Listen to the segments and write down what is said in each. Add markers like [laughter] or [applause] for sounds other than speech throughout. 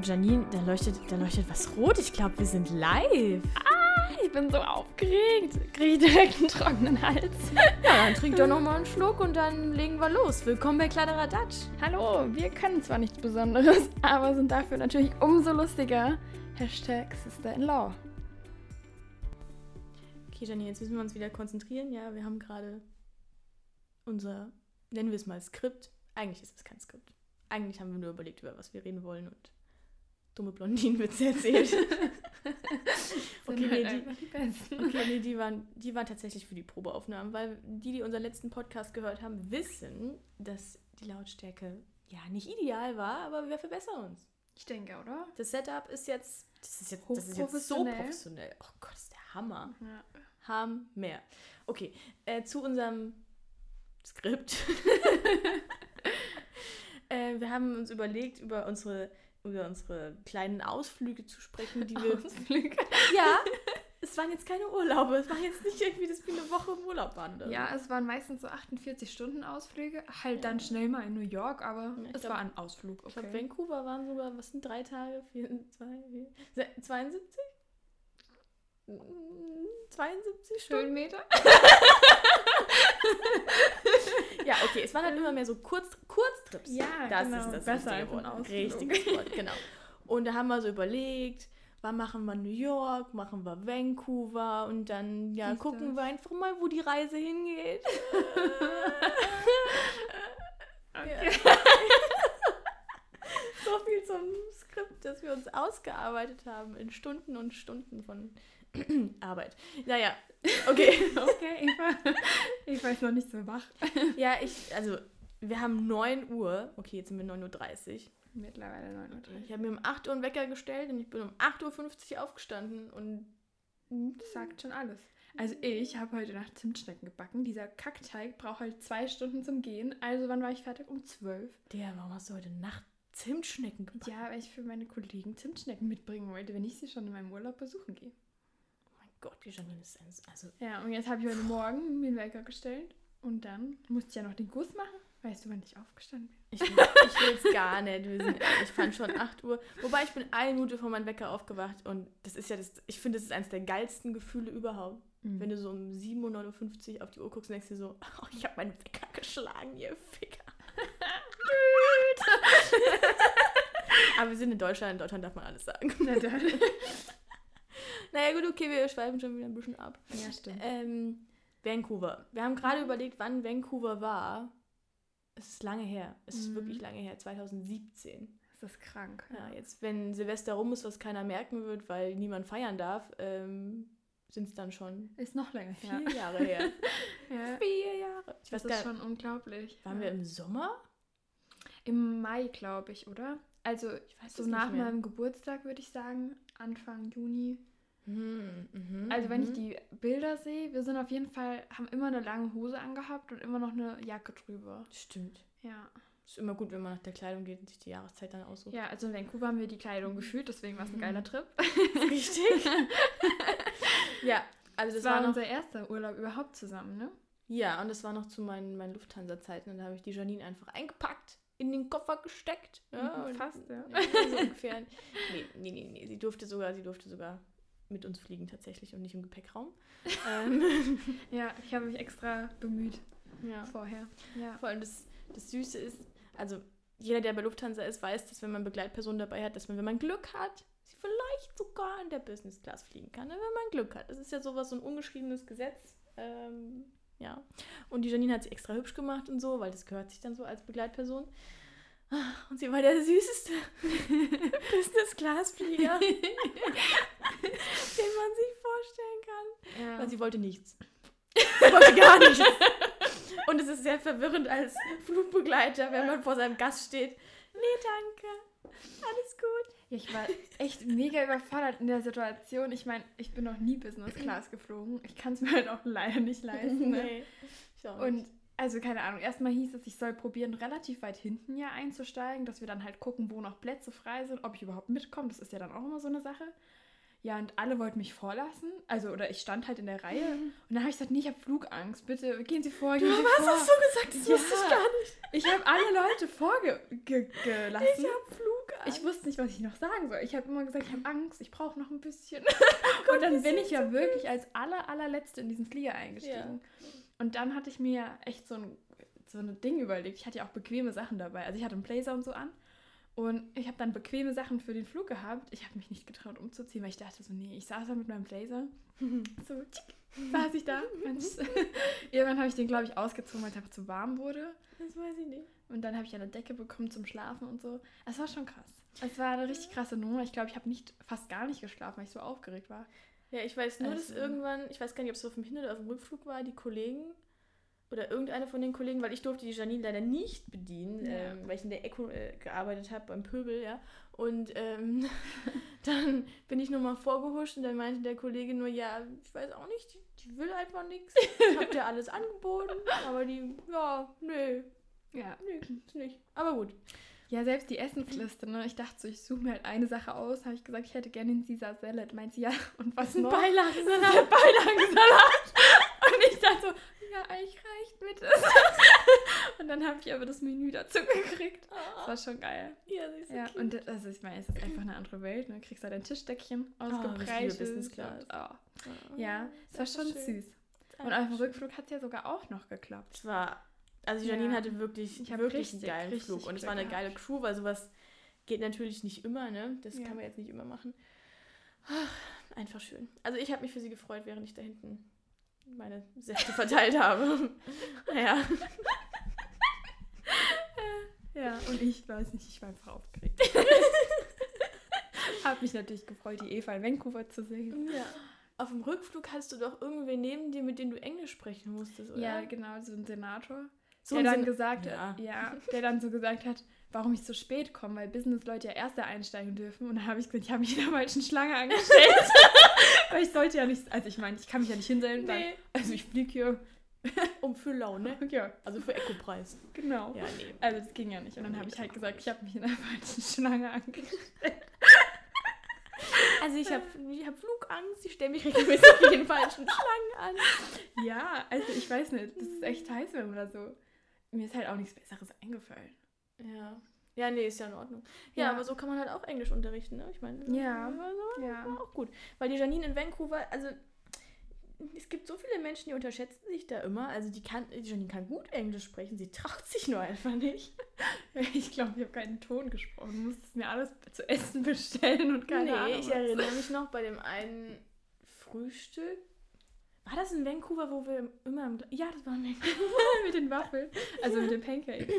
Gott, Janine, da leuchtet, da leuchtet was rot. Ich glaube, wir sind live. Ah, ich bin so aufgeregt. Kriege ich direkt einen trockenen Hals. [laughs] Ja, dann trink doch nochmal einen Schluck und dann legen wir los. Willkommen bei Kladderadatsch. Hallo, wir können zwar nichts Besonderes, [laughs] aber sind dafür natürlich umso lustiger. Hashtag Sister-in-Law. Okay, Janine, jetzt müssen wir uns wieder konzentrieren. Ja, wir haben gerade unser, nennen wir es mal Skript. Eigentlich ist es kein Skript. Eigentlich haben wir nur überlegt, über was wir reden wollen und dumme Blondinenwitze erzählt. [laughs] okay, nee, halt die, die okay, nee, die, waren, die waren tatsächlich für die Probeaufnahmen, weil die, die unseren letzten Podcast gehört haben, wissen, dass die Lautstärke ja nicht ideal war, aber wir verbessern uns. Ich denke, oder? Das Setup ist jetzt, das ist jetzt, das ist jetzt so professionell. Oh Gott, das ist der Hammer. Ja. Hammer. Okay, äh, zu unserem Skript. [laughs] Äh, wir haben uns überlegt, über unsere, über unsere kleinen Ausflüge zu sprechen, die wir. Ausflüge? [laughs] Ja. [laughs] Es waren jetzt keine Urlaube. Es war jetzt nicht irgendwie, dass wir eine Woche im Urlaub waren. Oder? Ja, es waren meistens so 48-Stunden-Ausflüge. Halt ja. dann schnell mal in New York, aber ja, es glaub, war ein Ausflug. Okay. Ich glaube, Vancouver waren sogar, was sind drei Tage? Vier, zwei, vier, 72? 72 Stunden? Höhenmeter? [laughs] ja, okay, es waren halt immer mehr so Kurz, Kurztrips. Ja, das genau. ist das Besser richtige Wort. Richtiges Wort, genau. Und da haben wir so überlegt, wann machen wir New York, machen wir Vancouver und dann ja, Siehst gucken das? wir einfach mal, wo die Reise hingeht. [laughs] okay. [laughs] so viel zum Skript, das wir uns ausgearbeitet haben in Stunden und Stunden von [clears throat] Arbeit. Naja, okay. [laughs] okay, ich, war, ich jetzt noch nicht so wach. ja, ich, also, wir haben 9 Uhr. Okay, jetzt sind wir 9.30 Uhr. Mittlerweile 9.30 Uhr. Ich habe mir um 8 Uhr einen Wecker gestellt und ich bin um 8.50 Uhr aufgestanden und. Das sagt schon alles. Also ich habe heute Nacht Zimtschnecken gebacken. Dieser Kackteig braucht halt zwei Stunden zum Gehen. Also wann war ich fertig? Um 12. Der, warum hast du heute Nacht Zimtschnecken gebacken? Ja, weil ich für meine Kollegen Zimtschnecken mitbringen wollte, wenn ich sie schon in meinem Urlaub besuchen gehe. Gott, die Janine ist also. Ja, und jetzt habe ich heute Morgen einen Wecker gestellt und dann musste ich ja noch den Guss machen. Weißt du, wann ich aufgestanden bin? Ich, ich will es gar nicht. Sind, ich fand schon 8 Uhr. Wobei ich bin eine Minute vor meinem Wecker aufgewacht und das ist ja das, ich finde, das ist eines der geilsten Gefühle überhaupt. Mhm. Wenn du so um 7.59 Uhr auf die Uhr guckst und denkst dir so, oh, ich habe meinen Wecker geschlagen, ihr Ficker. [laughs] Aber wir sind in Deutschland, in Deutschland darf man alles sagen. Na dann. [laughs] Naja, gut, okay, wir schweifen schon wieder ein bisschen ab. Ja, stimmt. Ähm, Vancouver. Wir haben gerade überlegt, wann Vancouver war. Es ist lange her. Es ist mhm. wirklich lange her. 2017. Das ist krank. Ja, jetzt, wenn Silvester rum ist, was keiner merken wird, weil niemand feiern darf, ähm, sind es dann schon. Ist noch länger her. Vier Jahre her. [laughs] ja. Vier Jahre. Ich weiß das ist schon unglaublich. Waren ja. wir im Sommer? Im Mai, glaube ich, oder? Also, ich weiß so nach meinem Geburtstag würde ich sagen, Anfang Juni. Mhm, mh, also wenn mh. ich die Bilder sehe, wir sind auf jeden Fall, haben immer eine lange Hose angehabt und immer noch eine Jacke drüber. Stimmt. Ja. Ist immer gut, wenn man nach der Kleidung geht und sich die Jahreszeit dann aussucht. Ja, also in Vancouver haben wir die Kleidung gefühlt, deswegen war es ein mhm. geiler Trip. Richtig. [laughs] ja, also das, das war, war unser erster Urlaub überhaupt zusammen, ne? Ja, und das war noch zu meinen, meinen Lufthansa-Zeiten und da habe ich die Janine einfach eingepackt in den Koffer gesteckt. Ja, mhm, fast, ja. ja [laughs] so ungefähr. Nee, nee, nee, nee. Sie durfte sogar, sie durfte sogar mit uns fliegen tatsächlich und nicht im Gepäckraum. [laughs] ähm. [laughs] Ja, ich habe mich extra bemüht ja. vorher. Ja. Vor allem das, das Süße ist, also jeder, der bei Lufthansa ist, weiß, dass wenn man Begleitpersonen dabei hat, dass man, wenn man Glück hat, sie vielleicht sogar in der Business Class fliegen kann, wenn man Glück hat. Das ist ja sowas, so ein ungeschriebenes Gesetz. Ähm, ja. Und die Janine hat sie extra hübsch gemacht und so, weil das gehört sich dann so als Begleitperson. Und sie war der süßeste [laughs] Business-Class-Flieger, [laughs] den man sich vorstellen kann. Ja. Weil sie wollte nichts. Sie wollte gar [laughs] nichts. Und es ist sehr verwirrend als Flugbegleiter, wenn man vor seinem Gast steht. Nee, danke. Alles gut. Ja, ich war echt mega überfordert in der Situation. Ich meine, ich bin noch nie Business Class geflogen. Ich kann es mir halt auch leider nicht leisten. Ne? Nee, ich auch nicht. Und also keine Ahnung, erstmal hieß es, ich soll probieren, relativ weit hinten ja einzusteigen, dass wir dann halt gucken, wo noch Plätze frei sind, ob ich überhaupt mitkomme. Das ist ja dann auch immer so eine Sache. Ja, und alle wollten mich vorlassen. Also, oder ich stand halt in der Reihe. Mhm. Und dann habe ich gesagt, nee, ich habe Flugangst. Bitte gehen Sie vor, gehen du, Sie was vor. hast du gesagt? Das ja. wusste ich gar nicht. Ich habe alle Leute vorgelassen. Ich habe Flugangst. ich wusste nicht, was ich noch sagen soll. Ich habe immer gesagt, ich habe Angst, ich brauche noch ein bisschen. [laughs] und dann bin ich ja wirklich als aller, allerletzte in diesen Flieger eingestiegen. Ja. Und dann hatte ich mir echt so ein, so ein Ding überlegt. Ich hatte ja auch bequeme Sachen dabei. Also ich hatte einen Blazer und so an. Und ich habe dann bequeme Sachen für den Flug gehabt. Ich habe mich nicht getraut umzuziehen, weil ich dachte so, nee, ich saß da mit meinem Blazer. [laughs] so, tschick, saß ich da. [laughs] Irgendwann habe ich den, glaube ich, ausgezogen, weil es einfach zu warm wurde. Das weiß ich nicht. Und dann habe ich eine Decke bekommen zum Schlafen und so. Es war schon krass. Es war eine richtig krasse Nummer. Ich glaube, ich habe nicht fast gar nicht geschlafen, weil ich so aufgeregt war. Ja, ich weiß nur, also, dass irgendwann, ich weiß gar nicht, ob es auf dem Hin- oder auf dem Rückflug war, die Kollegen oder irgendeine von den Kollegen, weil ich durfte die Janine leider nicht bedienen, ja. ähm, weil ich in der Echo äh, gearbeitet habe beim Pöbel, ja. Und ähm, [laughs] dann bin ich nochmal vorgehuscht und dann meinte der Kollege nur, ja, ich weiß auch nicht, die, die will einfach nichts. Ich habe dir alles angeboten, aber die, ja, nee. Ja. Nee, ist nicht. Aber gut. Ja, selbst die Essensliste, ne? Ich dachte so, ich suche mir halt eine Sache aus. Habe ich gesagt, ich hätte gerne den Caesar Salad. Meint sie, ja, und was noch? Beilagensalat. [laughs] Beilagensalat. und ich dachte so, ja, eigentlich reicht das. [laughs] und dann habe ich aber das Menü dazu gekriegt. Das war schon geil. Ja, das ist ja cute. und also ich meine, es ist einfach eine andere Welt. Ne? Du kriegst da dein Tischdeckchen ausgebreitet. Oh, oh. Ja, es war schon schön. süß. Und auf dem Rückflug hat es ja sogar auch noch geklappt. Es war, also Janine ja. hatte wirklich, ich wirklich richtig, einen geilen Flug. Und es war eine geile Crew, weil sowas geht natürlich nicht immer, ne? Das ja. kann man jetzt nicht immer machen. Ach, einfach schön. Also ich habe mich für sie gefreut, während ich da hinten meine Säfte verteilt habe. [laughs] naja. ja, und ich weiß nicht, ich war einfach aufgeregt. [laughs] Hab mich natürlich gefreut, die Eva in Vancouver zu sehen. Ja. Auf dem Rückflug hast du doch irgendwen neben dir, mit dem du Englisch sprechen musstest, oder? Ja, genau, so ein Senator. So der dann Sen gesagt ja. hat, ja, der dann so gesagt hat, warum ich so spät komme, weil Business-Leute ja erst einsteigen dürfen. Und dann habe ich gesagt, ich habe mich [laughs] in der falschen Schlange angestellt. [laughs] weil ich sollte ja nicht, also ich meine, ich kann mich ja nicht hinstellen. Nee. also ich fliege hier. [laughs] um für Laune. Ja. Also für Eco-Preis. Genau. Ja, nee. Also das ging ja nicht. Und dann nee, habe ich halt gesagt, ich habe mich in der falschen Schlange angestellt. Also ich habe ich hab Flugangst, ich stelle mich regelmäßig in den falschen Schlangen an. Ja, also ich weiß nicht, das ist echt heiß, wenn man da so... Mir ist halt auch nichts Besseres eingefallen. Ja. Ja, nee, ist ja in Ordnung. Ja, ja, aber so kann man halt auch Englisch unterrichten, ne? Ich meine, ja, also, ja. auch gut. Weil die Janine in Vancouver, also es gibt so viele Menschen, die unterschätzen sich da immer. Also die kann, die Janine kann gut Englisch sprechen, sie traut sich nur einfach nicht. [laughs] Ich glaube, ich habe keinen Ton gesprochen. Du musstest mir alles zu essen bestellen und keine nee, Ahnung. Nee, ich erinnere mich noch bei dem einen Frühstück. War das in Vancouver, wo wir immer im... Ja, das war in Vancouver. [laughs] mit den Waffeln. Also mit den Pancakes.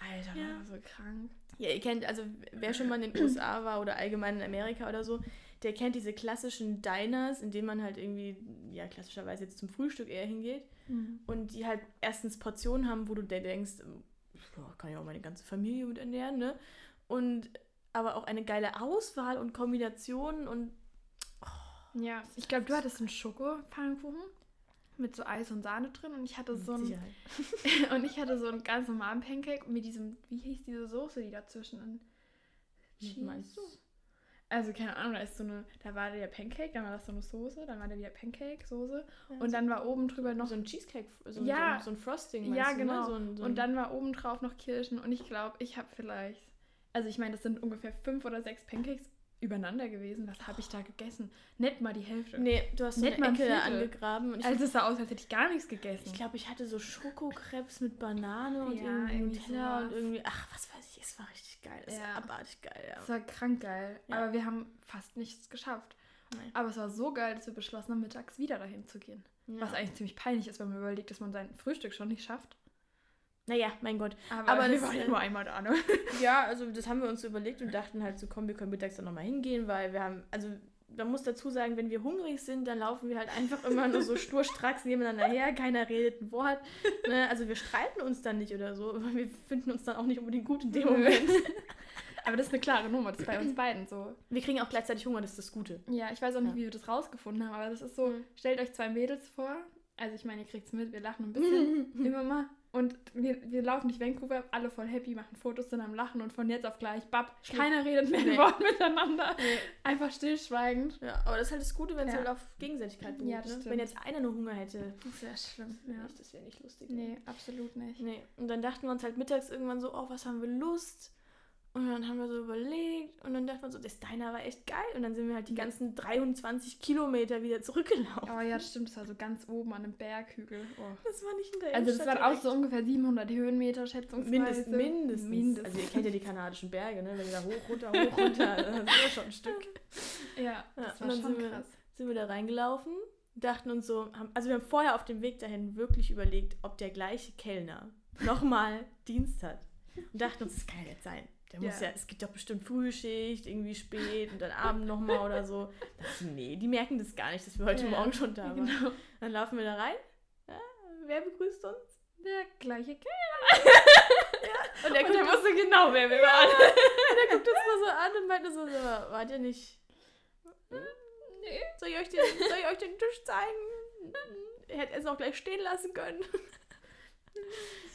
Alter, ja. war so krank. Ja, ihr kennt, also wer schon mal in den USA war oder allgemein in Amerika oder so, der kennt diese klassischen Diners, in denen man halt irgendwie, ja, klassischerweise jetzt zum Frühstück eher hingeht. Mhm. Und die halt erstens Portionen haben, wo du dir denkst, boah, kann ich auch meine ganze Familie mit ernähren, ne? Und aber auch eine geile Auswahl und Kombination und. Oh, ja, ich glaube, du hattest einen Schokopfannkuchen mit so Eis und Sahne drin und ich hatte so ein [laughs] und ich hatte so einen ganz normalen Pancake mit diesem wie hieß diese Soße die dazwischen Cheese. meinst du also keine Ahnung da ist so eine da war der Pancake dann war das so eine Soße dann war da wieder Pancake Soße ja, und dann war oben drüber noch so ein Cheesecake so, ja, so, so ein Frosting ja du, ne? genau so ein, so ein und dann war oben drauf noch Kirschen und ich glaube ich habe vielleicht also ich meine das sind ungefähr fünf oder sechs Pancakes übereinander gewesen. Was habe ich da gegessen? Nicht mal die Hälfte. Nee, du hast Nicht eine Ecke angegraben. Und also es sah aus, als hätte ich gar nichts gegessen. Ich glaube, ich hatte so Schokokrebs mit Banane und ja, irgendwie Nutella und irgendwie, ach, was weiß ich, es war richtig geil. Es ja. war abartig geil, ja. Es war krank geil. Ja. Aber wir haben fast nichts geschafft. Nein. Aber es war so geil, dass wir beschlossen haben, mittags wieder dahin zu gehen. Was eigentlich ziemlich peinlich ist, wenn man überlegt, dass man sein Frühstück schon nicht schafft. Naja, mein Gott. Aber, aber wir waren ja nur einmal da, ne? [laughs] Ja, also das haben wir uns überlegt und dachten halt so, komm, wir können mittags dann nochmal hingehen, weil wir haben, also man muss dazu sagen, wenn wir hungrig sind, dann laufen wir halt einfach immer nur so sturstracks nebeneinander her, keiner redet ein Wort. Ne? Also wir streiten uns dann nicht oder so, aber wir finden uns dann auch nicht unbedingt gut in dem [laughs] Moment. aber das ist eine klare Nummer, das ist bei uns beiden so. Wir kriegen auch gleichzeitig Hunger, das ist das Gute. Ja, ich weiß auch nicht, ja. wie wir das rausgefunden haben, aber das ist so, mhm. stellt euch zwei Mädels vor, also ich meine, ihr kriegt es mit, wir lachen ein bisschen, [laughs] immer mal. Und wir, wir laufen durch Vancouver, alle voll happy, machen Fotos, sind am Lachen und von jetzt auf gleich, bab, keiner redet mehr nee. ein Wort miteinander. Nee. Einfach stillschweigend. Ja, aber das ist halt das Gute, wenn es ja. halt auf Gegenseitigkeit beruht. Ja, ne? Wenn jetzt einer nur Hunger hätte. Das wäre schlimm. Ja. Das wäre nicht lustig. Nee, absolut nicht. Nee. Und dann dachten wir uns halt mittags irgendwann so, oh, was haben wir Lust? Und dann haben wir so überlegt und dann dachte man so, das Diner war echt geil. Und dann sind wir halt die Ja. ganzen 23 Kilometer wieder zurückgelaufen. Oh ja, das stimmt, das war so ganz oben an einem Berghügel. Oh. Das war nicht in der Also das waren auch so ungefähr 700 Höhenmeter schätzungsweise. Mindest, mindestens. Mindestens. Also ihr kennt ja die kanadischen Berge, ne? Wenn ihr da hoch, runter, [laughs] hoch, runter, das ist ja schon ein Stück. Ja, Ja, das und war dann schon sind wir- krass. Sind wir da reingelaufen, dachten uns so, haben, also wir haben vorher auf dem Weg dahin wirklich überlegt, ob der gleiche Kellner nochmal Dienst hat. Und dachten uns, das kann ja nicht sein. Der muss Ja. ja, es gibt doch bestimmt Frühschicht, irgendwie spät und dann Abend nochmal oder so. Das, nee, die merken das gar nicht, dass wir heute Ja, Morgen schon da waren. Genau. Dann laufen wir da rein. Ja, wer begrüßt uns? Der gleiche [laughs] Und der Und guckt, er uns, wusste genau, wer wir waren. der guckt uns mal so an und meinte so, so, wart ihr nicht... Nee. Soll ich euch den, soll ich euch den Tisch zeigen? Er hätte es auch gleich stehen lassen können.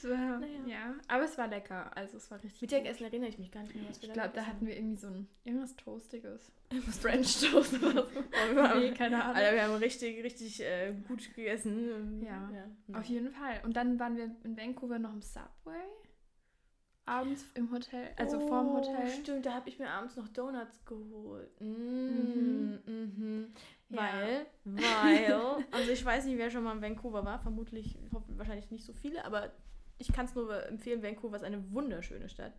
War, Naja. Ja, aber es war lecker. Also es war richtig Mittagessen erinnere ich mich gar nicht mehr, was wir Ich glaube, da hatten wir irgendwie so ein irgendwas Toastiges. Irgendwas French Toast oder so. [laughs] nee, haben, keine Ahnung. Alter, wir haben richtig, richtig äh, gut gegessen. Ja. ja. Auf jeden Fall. Und dann waren wir in Vancouver noch im Subway. Abends im Hotel, also vorm Oh, Hotel. Stimmt, da habe ich mir abends noch Donuts geholt. Mm, Mhm. mhm. Ja. Weil, [laughs] weil, also ich weiß nicht, wer schon mal in Vancouver war, vermutlich, wahrscheinlich nicht so viele, aber ich kann es nur empfehlen, Vancouver ist eine wunderschöne Stadt.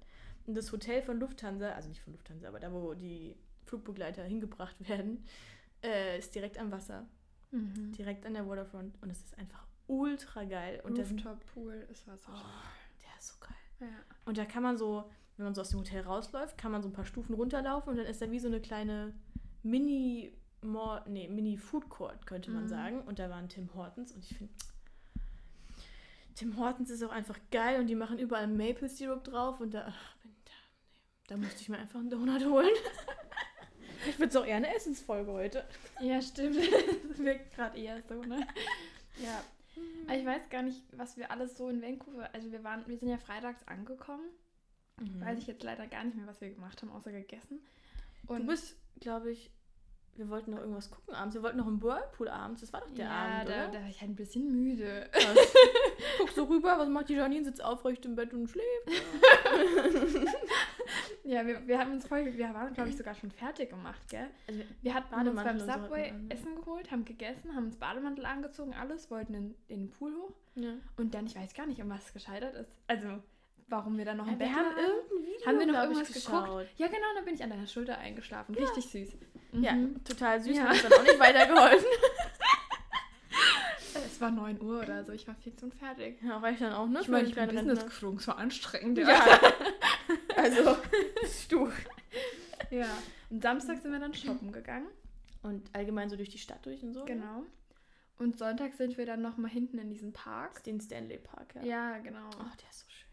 Und das Hotel von Lufthansa, also nicht von Lufthansa, aber da, wo die Flugbegleiter hingebracht [laughs] werden, äh, ist direkt am Wasser, Mhm. direkt an der Waterfront und es ist einfach ultra geil. Und da sind, Rooftop Pool, es war so Oh. der ist so geil. Ja. Und da kann man so, wenn man so aus dem Hotel rausläuft, kann man so ein paar Stufen runterlaufen und dann ist da wie so eine kleine Mini, Mall, nee, Mini Food Court, könnte man Mhm. sagen. Und da waren Tim Hortons und ich finde, Tim Hortons ist auch einfach geil und die machen überall Maple Syrup drauf und da, ach, bin da, nee, da musste ich mir einfach einen Donut holen. [laughs] ich würde es auch eher eine Essensfolge heute. ja, stimmt. das [laughs] wirkt gerade eher so, ne? Ja. Aber ich weiß gar nicht, was wir alles so in Vancouver. Also wir waren, wir sind ja freitags angekommen. Mhm. Weiß ich jetzt leider gar nicht mehr, was wir gemacht haben, außer gegessen. Und Du bist, glaube ich, wir wollten noch irgendwas gucken abends. Wir wollten noch im Whirlpool abends. Das war doch der ja, Abend, da, oder? da war ich halt ein bisschen müde. Was? Guck so rüber, was macht die Janine? Sitzt aufrecht im Bett und schläft. [laughs] Ja, wir, wir haben uns voll, wir waren, glaube ich, sogar schon fertig gemacht, gell? Also, Wir hatten uns Bademantel beim so hatten Subway? Essen geholt, haben gegessen, haben uns Bademantel angezogen, alles, wollten in, in den Pool hoch. ja. Und dann, ich weiß gar nicht, um was es gescheitert ist. Also, warum wir dann noch im Ja, wir Bett haben Haben wir noch irgendwas geguckt? Ja, genau, dann bin ich an deiner Schulter eingeschlafen. Richtig süß. Ja, Mhm. total süß. Ja. Hat uns dann auch nicht weitergeholfen. [laughs] Es war 9 Uhr oder so, ich war fix und fertig. Ja, reicht dann auch, ne? Ich meine, ich bin Business geflogen, es war anstrengend. Ja. [laughs] also, du. ja. [laughs] Und Samstag sind wir dann shoppen gegangen. Und allgemein so durch die Stadt durch und so. Genau. Und Sonntag sind wir dann nochmal hinten in diesen Park. Den Stanley Park, ja. Ja, genau. Oh, der ist so schön.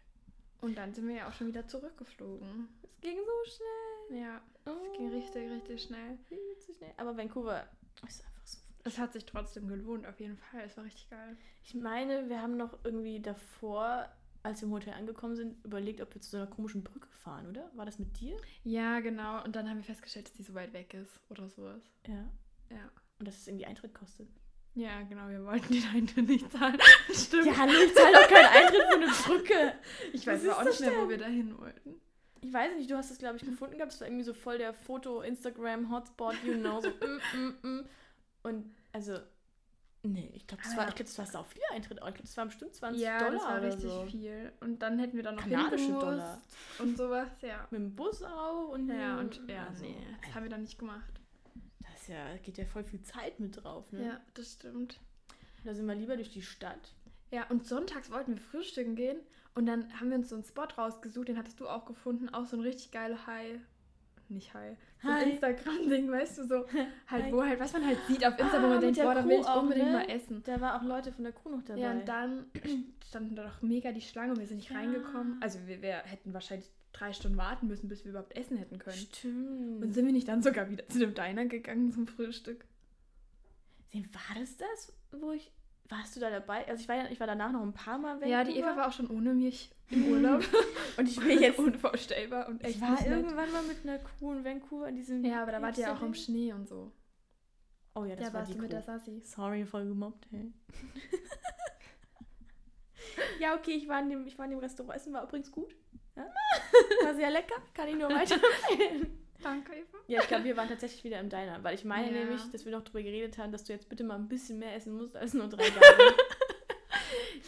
Und dann sind wir ja auch schon wieder zurückgeflogen. Es ging so schnell. Ja, es ging richtig, richtig schnell. Viel zu schnell. Aber Vancouver ist einfach so Es hat sich trotzdem gelohnt, auf jeden Fall. Es war richtig geil. Ich meine, wir haben noch irgendwie davor, als wir im Hotel angekommen sind, überlegt, ob wir zu so einer komischen Brücke fahren, oder? War das mit dir? Ja, genau. Und dann haben wir festgestellt, dass die so weit weg ist oder sowas. Ja. Ja. Und dass es irgendwie Eintritt kostet. Ja, genau. Wir wollten den Eintritt nicht zahlen. [laughs] Stimmt. Ja, hallo, ich zahle doch keinen Eintritt für eine Brücke. ich weiß aber auch nicht mehr, wo wir da hin wollten. Ich weiß nicht, du hast es, glaube ich, gefunden gehabt. Es war irgendwie so voll der Foto-Instagram-Hotspot, you know, so mm, mm, mm. Und also, nee, ich glaube, das, Ah, war, ja. ich glaub, das war sau viel Eintritt. Ich glaube, das waren bestimmt 20 ja, Dollar das war richtig so. viel. Und dann hätten wir dann noch Kanadische Dollar. und sowas. Ja. Mit dem Bus auch und Ja, und ja, also, nee, das haben wir dann nicht gemacht. Das ist ja, geht ja voll viel Zeit mit drauf, ne? Ja, das stimmt. Da sind wir lieber durch die Stadt. Ja, und sonntags wollten wir frühstücken gehen und dann haben wir uns so einen Spot rausgesucht, den hattest du auch gefunden, auch so ein richtig geile High. Nicht High. So ein Hi. Instagram-Ding, weißt du, so [laughs] halt, Hi. wo halt, was man halt sieht auf Insta, wo Ah, man mit denkt, boah, da will ich unbedingt ne? mal essen. Da war auch Leute von der Crew noch dabei. Ja, und dann [clears throat] standen da doch mega die Schlange und wir sind nicht Ja. reingekommen. Also wir, wir hätten wahrscheinlich drei Stunden warten müssen, bis wir überhaupt essen hätten können. Stimmt. Und sind wir nicht dann sogar wieder zu dem Diner gegangen zum Frühstück? War das das, wo ich. Warst du da dabei? Also ich war ja, ich war danach noch ein paar Mal weg. Ja, die Eva war auch schon ohne mich im [laughs] Urlaub. Und ich will jetzt. unvorstellbar und echt ich war irgendwann mal mit einer Crew in Vancouver in diesem. Ja, aber da wart ihr auch im. Schnee und so. Oh ja, das Da war warst die du mit Crew. der Sassi. Sorry, voll gemobbt, hey. [laughs] ja, okay, ich war, in dem, ich war in dem Restaurant. Essen war übrigens gut. [laughs] War sehr lecker, kann ich nur weiterempfehlen. Danke, Eva. Ja, ich glaube, wir waren tatsächlich wieder im Diner, weil ich meine Ja. nämlich, dass wir noch darüber geredet haben, dass du jetzt bitte mal ein bisschen mehr essen musst als nur drei Gabeln. [laughs]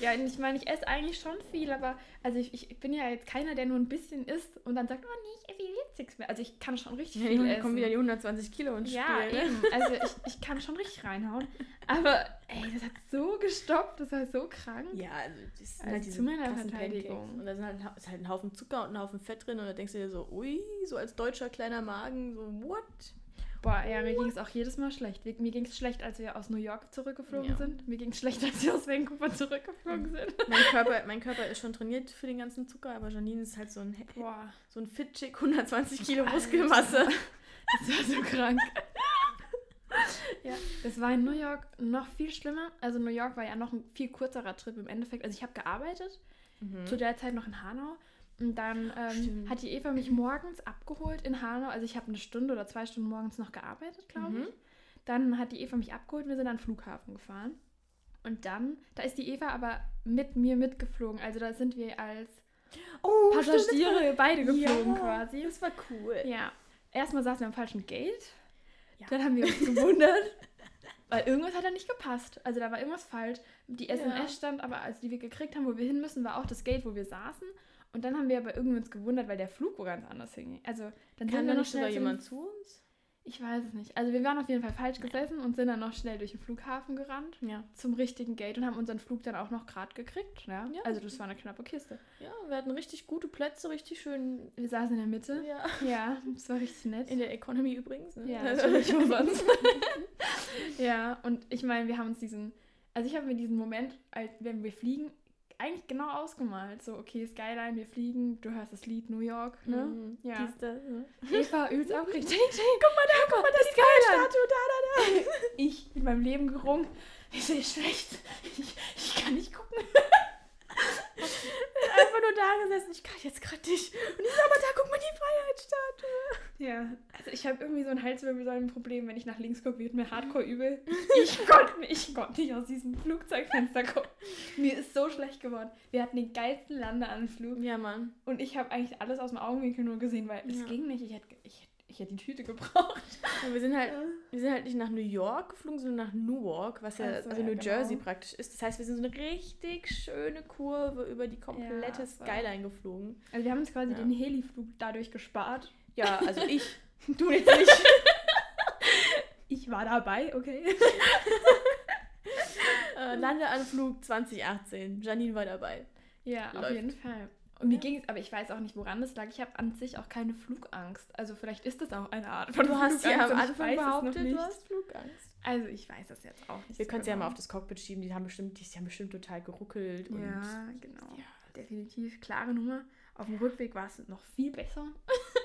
Ja, und ich meine, ich esse eigentlich schon viel, aber also ich, ich bin ja jetzt keiner, der nur ein bisschen isst und dann sagt, oh nee, ich esse jetzt nichts mehr. Also ich kann schon richtig viel Dann essen. kommen wieder die 120 Kilo ins ja, Spiel. Ne? eben. Also ich, ich kann schon richtig reinhauen. Aber ey, das hat so gestoppt, das war so krank. Ja, also das sind Also halt diese zu meiner Verteidigung. Und da sind halt, ist halt ein Haufen Zucker und ein Haufen Fett drin und da denkst du dir so, ui, so als deutscher kleiner Magen, so what? Boah, ja, mir ging es auch jedes Mal schlecht. Mir ging es schlecht, als wir aus New York zurückgeflogen Ja. sind. Mir ging es schlecht, als wir aus Vancouver zurückgeflogen sind. Mein Körper, mein Körper ist schon trainiert für den ganzen Zucker, aber Janine ist halt so ein, Boah, so ein Fit-Chick, 120 Kilo Alter. Muskelmasse. [laughs] das war so krank. ja, das war in New York noch viel schlimmer. Also New York war ja noch ein viel kürzerer Trip im Endeffekt. Also ich habe gearbeitet, Mhm. zu der Zeit noch in Hanau. Und dann ähm, hat die Eva mich morgens abgeholt in Hanau. Also ich habe eine Stunde oder zwei Stunden morgens noch gearbeitet, glaube Mhm. ich. Dann hat die Eva mich abgeholt und wir sind an den Flughafen gefahren. Und dann, da ist die Eva aber mit mir mitgeflogen. Also da sind wir als Oh, Passagiere beide stimmt, war- geflogen ja, quasi. Das war cool. Ja. Erstmal saßen wir am falschen Gate. Ja. Dann haben wir uns gewundert, [laughs] weil irgendwas hat da nicht gepasst. Also da war irgendwas falsch. Die SMS Ja. stand aber, als die wir gekriegt haben, wo wir hin müssen, war auch das Gate, wo wir saßen. Und dann haben wir aber irgendwie uns gewundert, weil der Flug wo ganz anders hing. Also dann sind da wir noch nicht sogar schnell jemand zu uns? Ich weiß es nicht. Also wir waren auf jeden Fall falsch gesessen und sind dann noch schnell durch den Flughafen gerannt Ja. zum richtigen Gate und haben unseren Flug dann auch noch gerade gekriegt. Ja? Ja. Also das war eine knappe Kiste. Ja, wir hatten richtig gute Plätze, richtig schön. Wir saßen in der Mitte. Ja. Ja, das war richtig nett. In der Economy übrigens. Ne? Ja, [laughs] natürlich, wo sonst. [laughs] ja, und ich meine, wir haben uns diesen, also ich habe mir diesen Moment, als wenn wir fliegen, eigentlich genau ausgemalt. So, okay, Skyline, wir fliegen, du hörst das Lied New York, ne? Mhm. Ja. Dies, das, ne? Eva übelst aufgeregt. [laughs] Guck mal da, guck mal, da ist die Skyline. da, da, da. [laughs] Ich mit meinem Leben gerungen. Ich sehe schlecht. Ich, ich kann nicht gucken. [laughs] Einfach nur da gesessen. Ich kann jetzt gerade nicht. Und ich so, aber da, guck mal die Freiheitsstatue. Ja, also ich habe irgendwie so ein Halswirbelsäulenproblem, wenn ich nach links gucke, wird mir hardcore übel. [laughs] Ich konnte ich konnt nicht aus diesem Flugzeugfenster gucken. Mir ist so schlecht geworden. Wir hatten den geilsten Landeanflug Ja, Mann. und ich habe eigentlich alles aus dem Augenwinkel nur gesehen, weil es Ja. ging nicht. Ich hätte ich, ich hätte die Tüte gebraucht. Ja, wir, sind halt, wir sind halt nicht nach New York geflogen, sondern nach Newark, was ja, also ja, New genau. Jersey praktisch ist. Das heißt, wir sind so eine richtig schöne Kurve über die komplette Skyline geflogen. Also wir haben uns quasi Ja. den Heliflug dadurch gespart. Ja, also ich. [laughs] du jetzt nicht. [laughs] Ich war dabei, okay. äh, Landeanflug 2018. Janine war dabei. Ja, auf Läuft. jeden Fall. Und mir Ja. ging es, aber ich weiß auch nicht, woran das lag. Ich habe an sich auch keine Flugangst. Also vielleicht ist das auch eine Art von Du hast ja am Anfang behauptet, du hast Flugangst. Also ich weiß das jetzt auch nicht. Wir so können es ja genau. mal auf das Cockpit schieben. Die haben bestimmt, die haben bestimmt total geruckelt. Und Ja, genau. Ja. Definitiv. Klare Nummer. Auf dem Rückweg war es noch viel besser.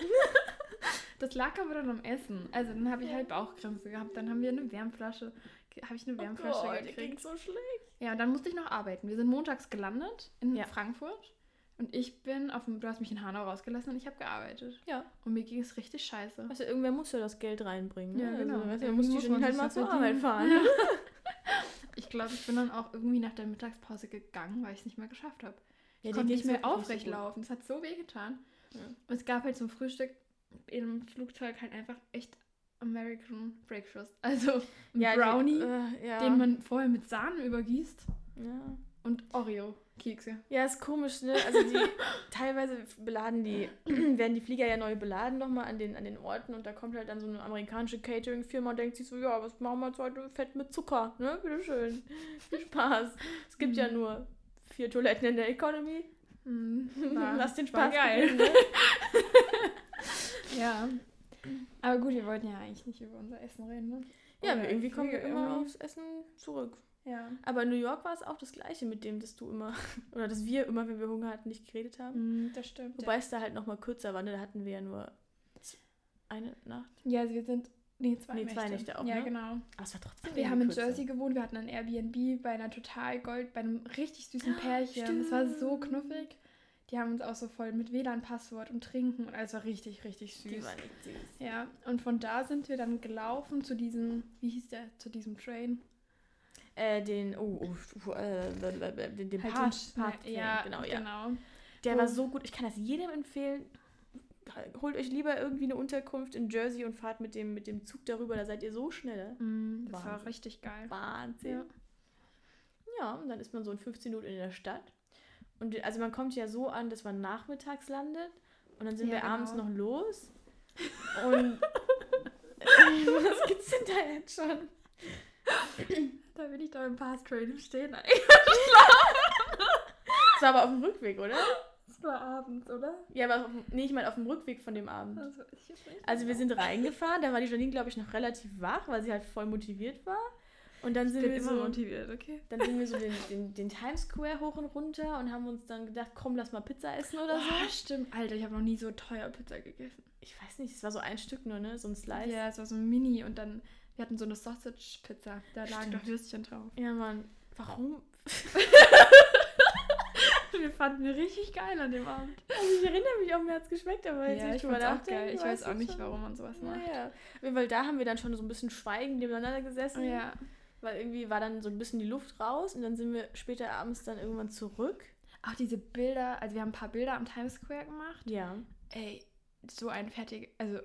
[laughs] das lag aber dann am Essen. Also dann habe ich halt Bauchkrämpfe gehabt. Dann haben wir eine Wärmflasche, habe ich eine Wärmflasche oh Gott, gekriegt. ging's so schlecht. Ja, und dann musste ich noch arbeiten. Wir sind montags gelandet in Ja. Frankfurt. Und ich bin auf dem, du hast mich in Hanau rausgelassen und ich habe gearbeitet. Ja. Und mir ging es richtig scheiße. Also irgendwer muss ja das Geld reinbringen. Ne? Ja, genau. Also, du, da Irgendwie muss die man halt mal zur. Arbeit fahren. [laughs] Ich glaube, ich bin dann auch irgendwie nach der Mittagspause gegangen, weil ich es nicht mehr geschafft habe. Ja, Ich konnte nicht mehr nicht aufrecht so laufen. Das hat so weh getan. Ja. Und es gab halt zum Frühstück im Flugzeug halt einfach echt American Breakfast. [laughs] Also ein Ja, Brownie, Die, äh, ja. den man vorher mit Sahne übergießt Ja. und Oreo-Kekse. ja, ist komisch, ne? Also die [laughs] teilweise beladen die, [clears throat] werden die Flieger ja neu beladen nochmal an den, an den Orten und da kommt halt dann so eine amerikanische Catering-Firma und denkt sich so, ja, was machen wir jetzt heute? Fett mit Zucker, ne? Bitteschön. [laughs] Viel Spaß. Es gibt ja nur vier Toiletten in der Economy. War- [laughs] Lass den Spaß geil. beginnen, ne? Ja. Aber gut, wir wollten ja eigentlich nicht über unser Essen reden, ne? Ja, Oder irgendwie kommen wir immer irgendwie. aufs Essen zurück. Ja. Aber in New York war es auch das Gleiche mit dem, dass du immer, [laughs] oder dass wir immer, wenn wir Hunger hatten, nicht geredet haben. Mm, das stimmt. Wobei es da halt nochmal kürzer war, ne? da hatten wir ja nur eine Nacht. Ja, also wir sind. Nee, zwei Nee, Nächte. zwei Nächte auch, Ja, ne? genau. Aber es war trotzdem Wir haben in kürzer. Jersey gewohnt, wir hatten ein Airbnb bei einer total Gold, bei einem richtig süßen Pärchen. Das war so stimmt. knuffig. Die haben uns auch so voll mit WLAN-Passwort und Trinken und alles war richtig, richtig süß. Die war nicht süß. ja, und von da sind wir dann gelaufen zu diesem, wie hieß der, zu diesem Train? Äh, den, oh, oh, oh, äh, den, den Halt Path, den- Path ja, genau, ja. genau. Der war so gut. Ich kann das jedem empfehlen. Holt euch lieber irgendwie eine Unterkunft in Jersey und fahrt mit dem, mit dem Zug darüber. Da seid ihr so schnell. Mm, das war Wahnsinn. richtig geil. Wahnsinn. Ja. Ja, und dann ist man so in 15 Minuten in der Stadt. Und also man kommt ja so an, dass man nachmittags landet. Und dann sind Ja, wir abends genau. noch los. [laughs] Und [laughs] was gibt's denn da jetzt schon? Da bin ich da im Pass Train im Stehen. [laughs] Das war aber auf dem Rückweg, oder? Das war abends, oder? Ja, aber auf, nee, ich meine auf dem Rückweg von dem Abend. Nicht. Also wir sind reingefahren, da war die Janine, glaube ich, noch relativ wach, weil sie halt voll motiviert war. Und dann sind bin wir immer so, motiviert, okay? dann sind wir so den, den, den Times Square hoch und runter und haben uns dann gedacht, komm, lass mal Pizza essen oder so. Oh, stimmt. Alter, ich habe noch nie so teuer Pizza gegessen. Ich weiß nicht, es war so ein Stück nur, ne? So ein Slice. Ja, es war so ein Mini und dann, wir hatten so eine Sausage-Pizza. Da lagen Stimmt. doch Würstchen drauf. Ja, Mann. Warum? [laughs] Wir fanden wir richtig geil an dem Abend. Also ich erinnere mich auch, mir hat es geschmeckt, aber jetzt Ja, ich fand's auch geil. Ich weiß auch ich nicht, schon. warum man sowas macht. Naja. Weil da haben wir dann schon so ein bisschen schweigend nebeneinander gesessen. Ja. Weil irgendwie war dann so ein bisschen die Luft raus und dann sind wir später abends dann irgendwann zurück. Auch diese Bilder, also wir haben ein paar Bilder am Times Square gemacht. Ja. Ey, so ein fertig, also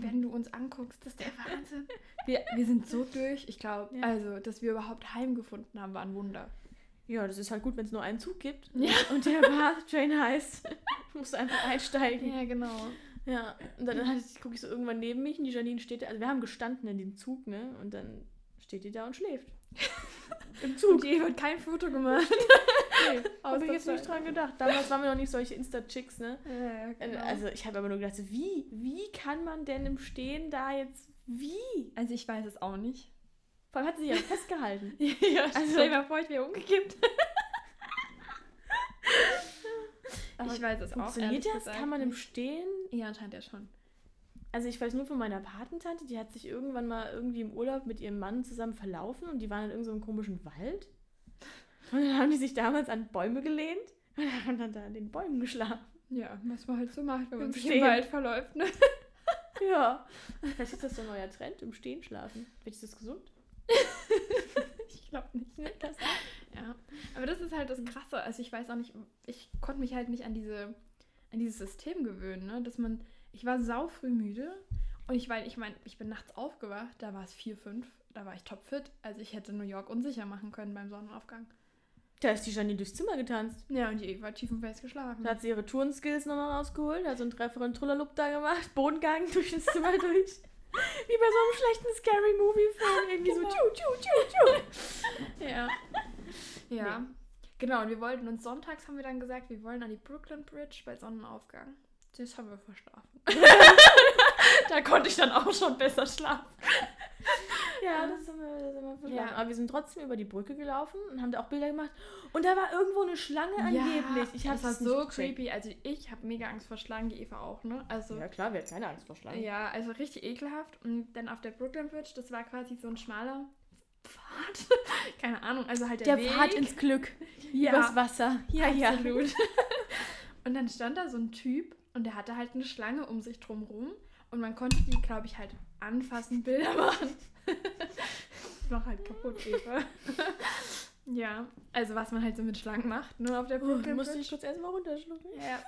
wenn du uns anguckst, das ist der [laughs] Wahnsinn. Wir, wir sind so durch. Ich glaube, Ja. also, dass wir überhaupt heimgefunden haben, war ein Wunder. Ja, das ist halt gut, wenn es nur einen Zug gibt. Ja. Und der Bath Train heißt, musst du einfach einsteigen. Ja, genau. Ja. Und dann gucke ich so irgendwann neben mich und die Janine steht da. Also wir haben gestanden in dem Zug, ne? Und dann steht die da und schläft. Im Zug. Und die Eva hat kein Foto gemacht. [laughs] Nee, [laughs] habe ich jetzt nicht dran gedacht. Damals waren wir noch nicht solche Insta-Chicks, ne? Ja, Äh, Also ich habe aber nur gedacht, wie, wie kann man denn im Stehen da jetzt, wie? also ich weiß es auch nicht. Vor allem hat sie sich [laughs] ja festgehalten. ja, Also- stell dir mal vor, ich wäre umgekippt. Ich weiß es auch. Funktioniert das? gesagt Kann man im. Stehen? Ja, anscheinend ja schon. Also ich weiß nur von meiner Patentante, die hat sich irgendwann mal irgendwie im Urlaub mit ihrem Mann zusammen verlaufen und die waren in irgendeinem komischen Wald. Und dann haben die sich damals an Bäume gelehnt und haben dann da an den Bäumen geschlafen. Ja, was man halt so macht, wenn man Im sich Stehen. im Wald verläuft. Ne? [laughs] Ja. Vielleicht ist das so ein neuer Trend, im Stehen schlafen. Vielleicht ist das gesund? [laughs] Ich glaube nicht. Nee, das [laughs] Ja, aber das ist halt das Krasse. Also ich weiß auch nicht, ich konnte mich halt nicht an diese, an dieses System gewöhnen, ne? Dass man, ich war sau früh müde und ich war, ich meine, ich bin nachts aufgewacht, da war es 4, 5, da war ich topfit. Also ich hätte New York unsicher machen können beim Sonnenaufgang. Da ist die Janine durchs Zimmer getanzt. Ja, und die Eva hat tiefenfest geschlafen. Da hat sie ihre Turnskills nochmal rausgeholt, hat so einen Trefferen Trullerlup da gemacht, Bodengang durch das Zimmer durch. Wie bei so einem schlechten Scary Movie-Film. Irgendwie so tschu, tschu, tschu, tschu. Ja. Ja. Genau, und wir wollten uns sonntags, haben wir dann gesagt, wir wollen an die Brooklyn Bridge bei Sonnenaufgang. Das haben wir verschlafen. [laughs] [laughs] da konnte ich dann auch schon besser schlafen. Ja, das haben wir, das haben wir verschlafen. Ja. Aber wir sind trotzdem über die Brücke gelaufen und haben da auch Bilder gemacht. Und da war irgendwo eine Schlange angeblich. Ich habe das war so creepy. Also ich habe mega Angst vor Schlangen, die Eva auch, ne? Also Ja klar, wir hatten keine Angst vor Schlangen. ja, also richtig ekelhaft. Und dann auf der Brooklyn Bridge, das war quasi so ein schmaler Pfad. [laughs] Keine Ahnung, also halt der, Der Weg. Pfad ins Glück. ja, Übers Wasser. Ja, ja. absolut. und dann stand da so ein Typ und der hatte halt eine Schlange um sich drum rum. Und man konnte die, glaube ich, halt anfassen, Bilder machen. [laughs] das war halt kaputt, Eva. [laughs] ja, also was man halt so mit Schlangen macht, nur auf der Oh, Brooklyn musste ich kurz erstmal runterschlucken. Ja.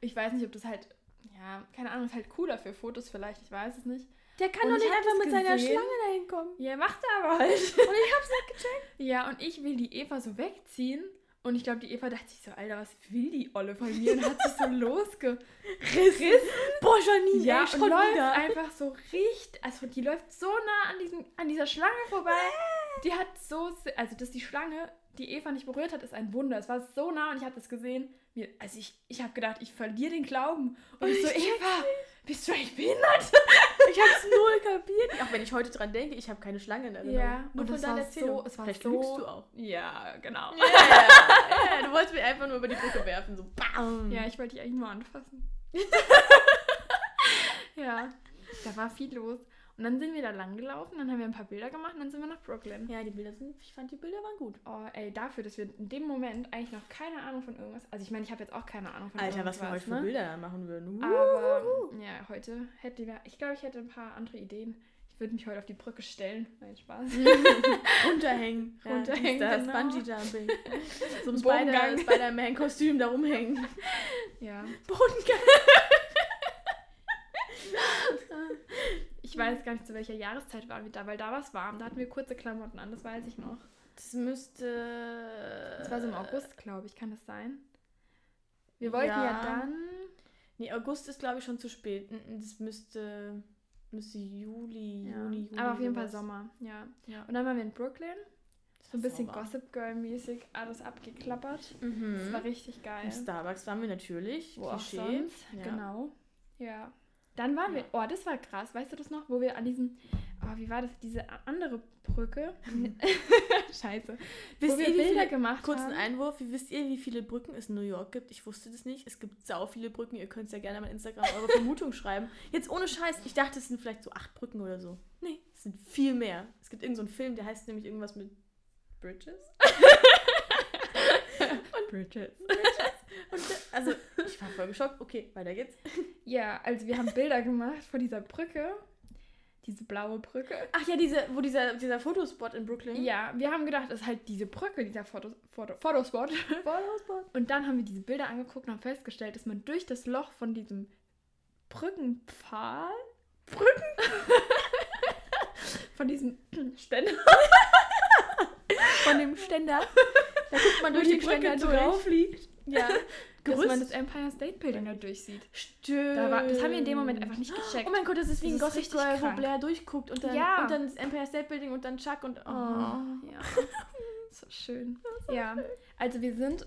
Ich weiß nicht, ob das halt, ja, keine Ahnung, ist halt cooler für Fotos vielleicht, ich weiß es nicht. Der kann Und doch ich nicht einfach mit seiner gesehen. Schlange dahin kommen. Ja, macht er aber halt. [laughs] Und ich hab's nicht gecheckt. Ja, und ich will die Eva so wegziehen. Und ich glaube, die Eva dachte sich so, Alter, was will die Olle von mir? Und hat sich so [laughs] losgerissen. Boah, Janine, Ja, ey, und schon läuft wieder. einfach so richtig, also die läuft so nah an, diesem, an dieser Schlange vorbei. Die hat so, also dass die Schlange, die Eva nicht berührt hat, ist ein Wunder. Es war so nah und ich habe das gesehen. Mir, also ich, ich habe gedacht, ich verliere den Glauben. Und ich so, Ich check's Eva, bist du eigentlich behindert? [laughs] Ich hab's null kapiert. Auch wenn ich heute dran denke, ich habe keine Schlange in Erinnerung. Ja, nur und von es deiner Erzählung. so- es war Vielleicht so- lügst du auch. Ja, genau. Ja, ja, ja, du wolltest mich einfach nur über die Brücke werfen, so bam. Ja, ich wollte die eigentlich nur anfassen. [laughs] ja, da war viel los. Und dann sind wir da lang gelaufen, dann haben wir ein paar Bilder gemacht und dann sind wir nach Brooklyn. Ja, die Bilder sind, ich fand die Bilder waren gut. Oh, ey, dafür, dass wir in dem Moment eigentlich noch keine Ahnung von irgendwas. Also ich meine, ich habe jetzt auch keine Ahnung von Alter, was irgendwas. wir heute für ne? Bilder da machen würden. Aber ja, heute hätte wir, ich glaube, ich hätte ein paar andere Ideen. Ich würde mich heute auf die Brücke stellen. Nein, Spaß. [laughs] Runterhängen. Runterhängen, [laughs] Das genau. Bungee-Jumping. So ein. Spider- Spider-Man-Kostüm da rumhängen. Ja. Bodengang. [laughs] Ich weiß gar nicht, zu welcher Jahreszeit waren wir da, weil da war es warm. Da hatten wir kurze Klamotten an, das weiß ich noch. Das müsste. Das war so im August, glaube ich. Kann das sein? Wir wollten ja, ja. dann. Nee, August ist, glaube ich, schon zu spät. Das müsste. Müsste Juli, Ja. Juni, Juli. Aber auf jeden Fall. Sommer, ja. Ja. Und dann waren wir in Brooklyn. So ein bisschen Sauber. Gossip Girl-mäßig alles abgeklappert. Mhm. Das war richtig geil. Im Starbucks waren wir natürlich. Wo auch Klischee. sonst. Ja. Genau. Ja. Dann waren wir, oh, das war krass, weißt du das noch, wo wir an diesem, oh, wie war das, diese andere Brücke, [laughs] scheiße, Wisst wo wir Bilder viele, gemacht kurzen haben. Einwurf, wie wisst ihr, wie viele Brücken es in New York gibt? Ich wusste das nicht. Es gibt sau viele Brücken. Ihr könnt es ja gerne mal in Instagram eure [laughs] Vermutung schreiben. Jetzt ohne Scheiß, ich dachte, es sind vielleicht so acht Brücken oder so. Nee, es sind viel mehr. Es gibt irgendeinen so einen Film, der heißt nämlich irgendwas mit Bridges. [laughs] [laughs] Bridget. Und da- also, ich war voll geschockt. Okay, weiter geht's. Ja, also wir haben Bilder gemacht von dieser Brücke, diese blaue Brücke. Ach ja, diese, wo dieser, dieser Fotospot in Brooklyn. Ja, wir haben gedacht, es ist halt diese Brücke, dieser Foto, Foto, Fotospot. [laughs] Fotospot. Und dann haben wir diese Bilder angeguckt und haben festgestellt, dass man durch das Loch von diesem Brückenpfahl, Brücken, [laughs] von diesem [clears throat] Ständer, Von dem Ständer. Da guckt man durch die Brücke drauf liegt, Ja. [laughs] dass man Gerüst. das Empire State Building da durchsieht. Stimmt. Da war, das haben wir in dem Moment einfach nicht gecheckt. Oh mein Gott, das ist wie Das ein richtig Girl, wo. Blair durchguckt und dann, Ja. und dann das Empire State Building und dann Chuck und oh. ja. [laughs] So schön. ja, also wir sind,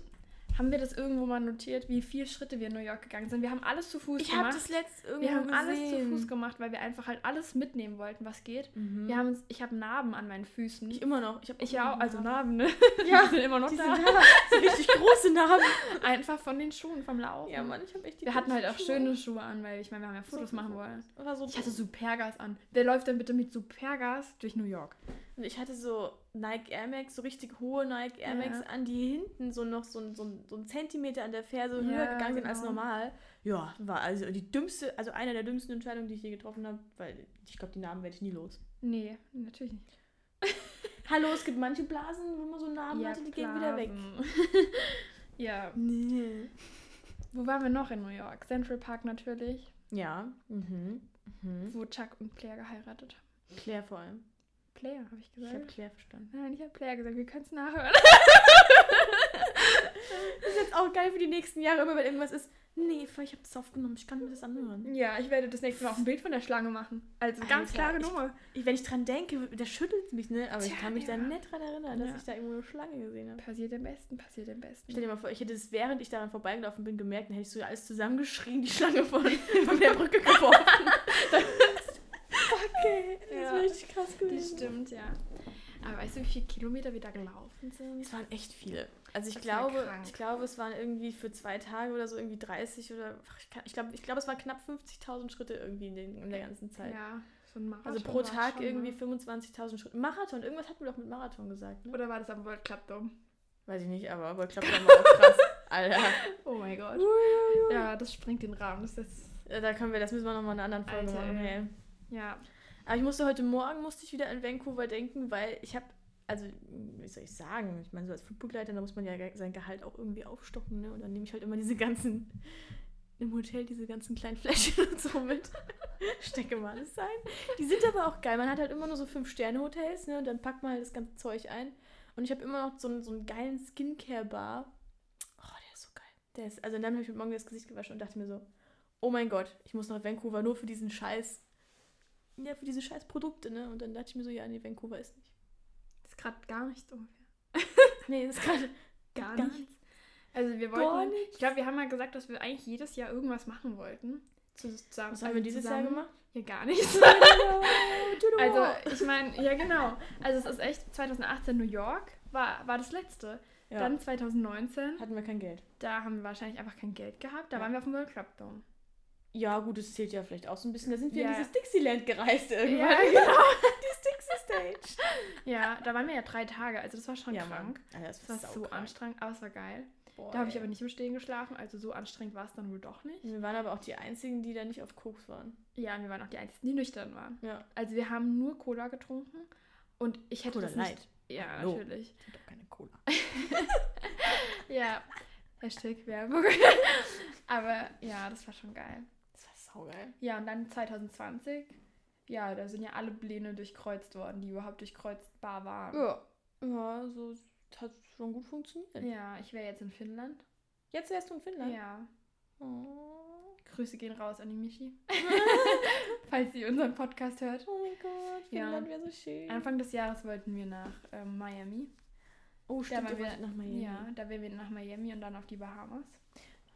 haben wir das irgendwo mal notiert, wie viele Schritte wir in New York gegangen sind. Wir haben alles zu Fuß Ich habe gemacht. das letzt irgendwo wir haben gesehen. alles zu Fuß gemacht, weil wir einfach halt alles mitnehmen wollten, was geht. Mhm. Wir haben uns, ich habe Narben an meinen Füßen. Ich immer noch. Ich, hab Ich auch, also Narben, ne? [laughs] Ja, die sind immer noch Die da. sind da. So richtig große Narben. [laughs] Einfach von den Schuhen, vom Laufen. Ja, Mann, ich habe echt die Wir hatten halt auch Schuhe. schöne Schuhe an, weil ich meine, wir haben ja Fotos So machen wollen. So Ich hatte Supergas an. Wer läuft denn bitte mit Supergas durch New York? Und ich hatte so Nike Air Max, so richtig hohe Nike Air Ja. Max an, die hinten so noch so, so, ein- so einen Zentimeter an der Ferse Ja, höher gegangen sind als genau. normal. Ja, war also die dümmste, also eine der dümmsten Entscheidungen, die ich je getroffen habe, weil ich glaube, die Namen werde ich nie los. Nee, natürlich nicht. [laughs] Hallo, es gibt manche Blasen, wo man so Namen hatte, die gehen wieder weg. Blasen. [laughs] ja. Nee. Wo waren wir noch in New York? Central Park natürlich, Ja. Mhm. Mhm. wo Chuck und Claire geheiratet haben. Claire vor allem. Claire, habe ich Ich habe gesagt. Claire verstanden. Nein, ich habe Claire gesagt. Wir können es nachhören. [laughs] Das ist jetzt auch geil für die nächsten Jahre, immer wenn irgendwas ist. Nee, ich habe das aufgenommen, ich kann mir das anhören. Ja, ich werde das nächste Mal auch ein Bild von der Schlange machen. Also ganz Alter, klare ich- Nummer. Ich, wenn ich dran denke, der schüttelt mich, ne? Aber ich Tja, kann mich da ja. nicht dran erinnern, dass Ja. ich da irgendwo eine Schlange gesehen habe. Passiert am besten, passiert am besten. Stell dir mal vor, ich hätte es, während ich daran vorbeigelaufen bin, gemerkt, dann hätte ich so alles zusammengeschrien, die Schlange von, von der Brücke geworfen. [laughs] [laughs] okay, das Ja. wäre richtig krass Das gewesen. stimmt, ja. Aber weißt du, wie viele Kilometer wir da gelaufen sind? Es waren echt viele. Also ich Das glaube, ich glaube, es waren irgendwie für zwei Tage oder so irgendwie 30 oder ich, kann, ich glaube, ich glaube, es waren knapp 50.000 Schritte irgendwie in, den, in der ganzen Zeit. Ja, so ein Marathon. Also pro Tag schon, irgendwie ne? 25.000 Schritte. Marathon, irgendwas hatten wir doch mit Marathon gesagt, ne? Oder war das am World Club Dome? Weiß ich nicht, aber World Club war auch krass. [laughs] Alter. Oh mein Gott. Ja, das sprengt den Rahmen. Das ist. Da können wir, das müssen wir nochmal in einer anderen Folge Alter, machen. ey. Hey. Ja. Aber ich musste heute Morgen, musste ich wieder an Vancouver denken, weil ich habe, also, wie soll ich sagen, ich meine, so als Flugbegleiter, da muss man ja sein Gehalt auch irgendwie aufstocken, ne? Und dann nehme ich halt immer diese ganzen, im Hotel diese ganzen kleinen Fläschchen [laughs] und so mit. Stecke mal alles ein. Die sind aber auch geil. Man hat halt immer nur so Fünf-Sterne-Hotels, ne? Und dann packt man halt das ganze Zeug ein. Und ich habe immer noch so einen, so einen geilen Skincare-Bar. Oh, der ist so geil. Der ist, also dann habe ich mir morgen das Gesicht gewaschen und dachte mir so, oh mein Gott, ich muss nach Vancouver nur für diesen Scheiß ja, für diese scheiß Produkte, ne? Und dann dachte ich mir so, ja, nee, Vancouver ist nicht. Das ist gerade gar nichts ungefähr. [laughs] Nee, das ist gerade Gar, Gar nichts. Also wir wollten. Ich glaube, wir haben mal gesagt, dass wir eigentlich jedes Jahr irgendwas machen wollten. Zusammen, Was haben wir dieses Jahr gemacht? Ja, gar nichts. [laughs] [laughs] also, Also, ich meine, ja genau. Also es ist echt 2018 New York war, war das letzte. ja. Dann 2019, hatten wir kein Geld. da haben wir wahrscheinlich einfach kein Geld gehabt. Da Ja. waren wir auf dem World Club Dome. Ja, gut, das zählt ja vielleicht auch so ein bisschen. Da sind wir Ja. in dieses Dixieland gereist irgendwann. [laughs] [laughs] Ja, genau. Dieses Dixie Stage. Ja, war, da waren wir ja drei Tage, also das war schon Ja, krank. Mann. Alter, das Das war so saukrank. anstrengend, aber es war geil. Boah, Da habe ich aber nicht im Stehen geschlafen, also so anstrengend war es dann wohl doch nicht. Wir waren aber auch die einzigen, die da nicht auf Koks waren. Ja, wir waren auch die Einzigen, die nüchtern waren. Ja. Also wir haben nur Cola getrunken und ich hätte Cola das nicht... Light. Ja, Hallo. natürlich. Ich doch keine Cola. [laughs] Ja, Hashtag Werbung. aber ja, das war schon geil. Saugeil. Ja, und dann 2020, ja, da sind ja alle Pläne durchkreuzt worden, die überhaupt durchkreuzbar waren. Ja. Ja, so hat schon gut funktioniert. Ja, ich wäre jetzt in Finnland. Jetzt wärst du in Finnland? Ja. Oh. Grüße gehen raus an die Michi. [laughs] Falls sie unseren Podcast hört. oh mein Gott, Ja. Finnland wäre so schön. Anfang des Jahres wollten wir nach ähm, Miami. oh, stimmt, ihr wir- nach Miami. Ja, da wären wir nach Miami und dann auf die Bahamas.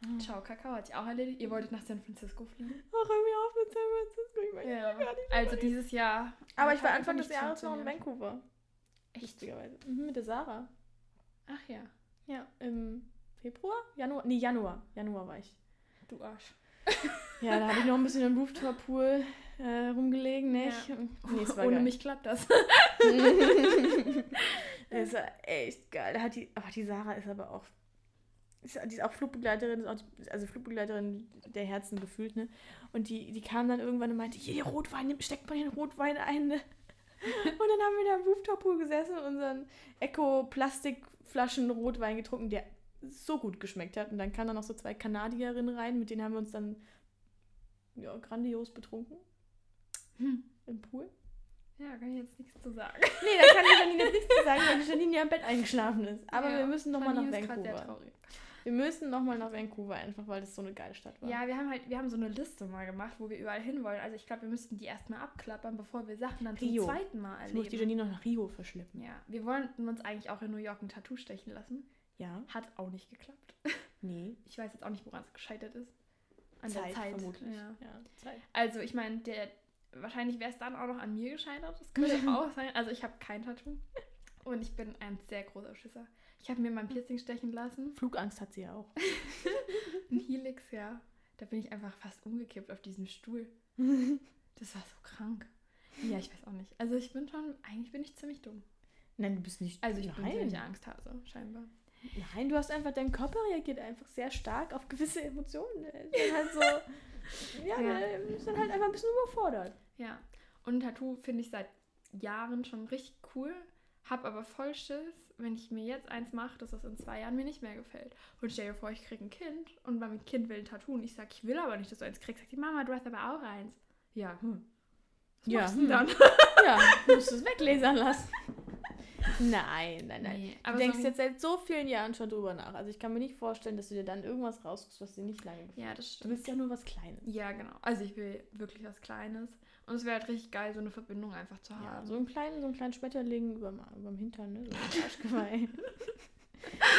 Ah. Ciao, Kakao hat sich auch erledigt. Ihr wolltet nach San Francisco fliegen. Ach, hör mir auf mit San Francisco. Ich weiß Ja. gar nicht. Also dieses Jahr. Aber ich war Anfang des Jahres noch in. Vancouver. Echt? Mhm, mit der Sarah. Ach ja, Ja, im Februar? Januar? Nee, Januar. Januar war ich. du Arsch. Ja, da habe ich noch ein bisschen im Rooftop-Pool äh, rumgelegen, nicht? Ja. Nee, es war Ohne geil. mich klappt das. [laughs] [laughs] Das war echt geil. Da hat die, aber die Sarah ist aber auch. Die ist auch Flugbegleiterin, ist auch die, also Flugbegleiterin der Herzen gefühlt, ne? Und die, die kam dann irgendwann und meinte, hier, Rotwein, steckt mal den Rotwein ein, ne? [laughs] Und dann haben wir da im Rooftop-Pool gesessen und unseren Eco-Plastikflaschen Rotwein getrunken, der so gut geschmeckt hat. Und dann kamen da noch so zwei Kanadierinnen rein, mit denen haben wir uns dann ja, grandios betrunken Hm. im Pool. Ja, kann ich jetzt nichts zu sagen. [laughs] Nee, da kann die Janine jetzt nichts zu sagen, [laughs] weil die Janine ja im Bett eingeschlafen ist. Aber Ja, wir müssen nochmal nach Janine ist sehr Vancouver. traurig. Wir müssen nochmal nach Vancouver einfach, weil das so eine geile Stadt war. Ja, wir haben halt, wir haben so eine Liste mal gemacht, wo wir überall hinwollen. Also ich glaube, wir müssten die erstmal abklappern, bevor wir Sachen dann Rio. zum zweiten Mal ich muss die erleben. Janine noch nach Rio verschleppen. Ja, wir wollten uns eigentlich auch in New York ein Tattoo stechen lassen. Ja? Hat auch nicht geklappt. [laughs] Nee. Ich weiß jetzt auch nicht, woran es gescheitert ist. An Zeit, der Zeit. vermutlich. Ja. Ja, Zeit. Also ich meine, der wahrscheinlich wäre es dann auch noch an mir gescheitert. Das könnte [laughs] auch sein. Also ich habe kein Tattoo. Und ich bin ein sehr großer Schisser. Ich habe mir mein Piercing stechen lassen. Flugangst hat sie ja auch. [laughs] Ein Helix, ja. Da bin ich einfach fast umgekippt auf diesem Stuhl. [laughs] Das war so krank. Ja, ich weiß auch nicht. Also ich bin schon, eigentlich bin ich ziemlich dumm. Nein, du bist nicht. Also ich bin Nein. ziemlich Angsthase, scheinbar. Nein, du hast einfach, dein Körper reagiert einfach sehr stark auf gewisse Emotionen. Dann halt so. [laughs] ja, Ja. ist dann halt einfach ein bisschen überfordert. Ja. Und ein Tattoo finde ich seit Jahren schon richtig cool. Hab aber voll Schiss, wenn ich mir jetzt eins mache, dass das in zwei Jahren mir nicht mehr gefällt. Und stell dir vor, ich kriege ein Kind und mein Kind will ein Tattoo und ich sage, ich will aber nicht, dass du eins kriegst. Sagt die Mama, du hast aber auch eins. Ja, hm. Was Ja, hm. dann? Ja, [laughs] musst du es weglasern lassen. Nein, nein, nein. Nee, Du denkst so, jetzt seit so vielen Jahren schon drüber nach. Also ich kann mir nicht vorstellen, dass du dir dann irgendwas raussuchst, was dir nicht lange gefällt. Ja, das Du stimmt. willst ja nur was Kleines. Ja, genau. Also ich will wirklich was Kleines. Und es wäre halt richtig geil, so eine Verbindung einfach zu haben. Ja, so einen kleinen, so einen kleinen Schmetterling überm, überm Hintern, ne? So ein [laughs] Arschgeweih.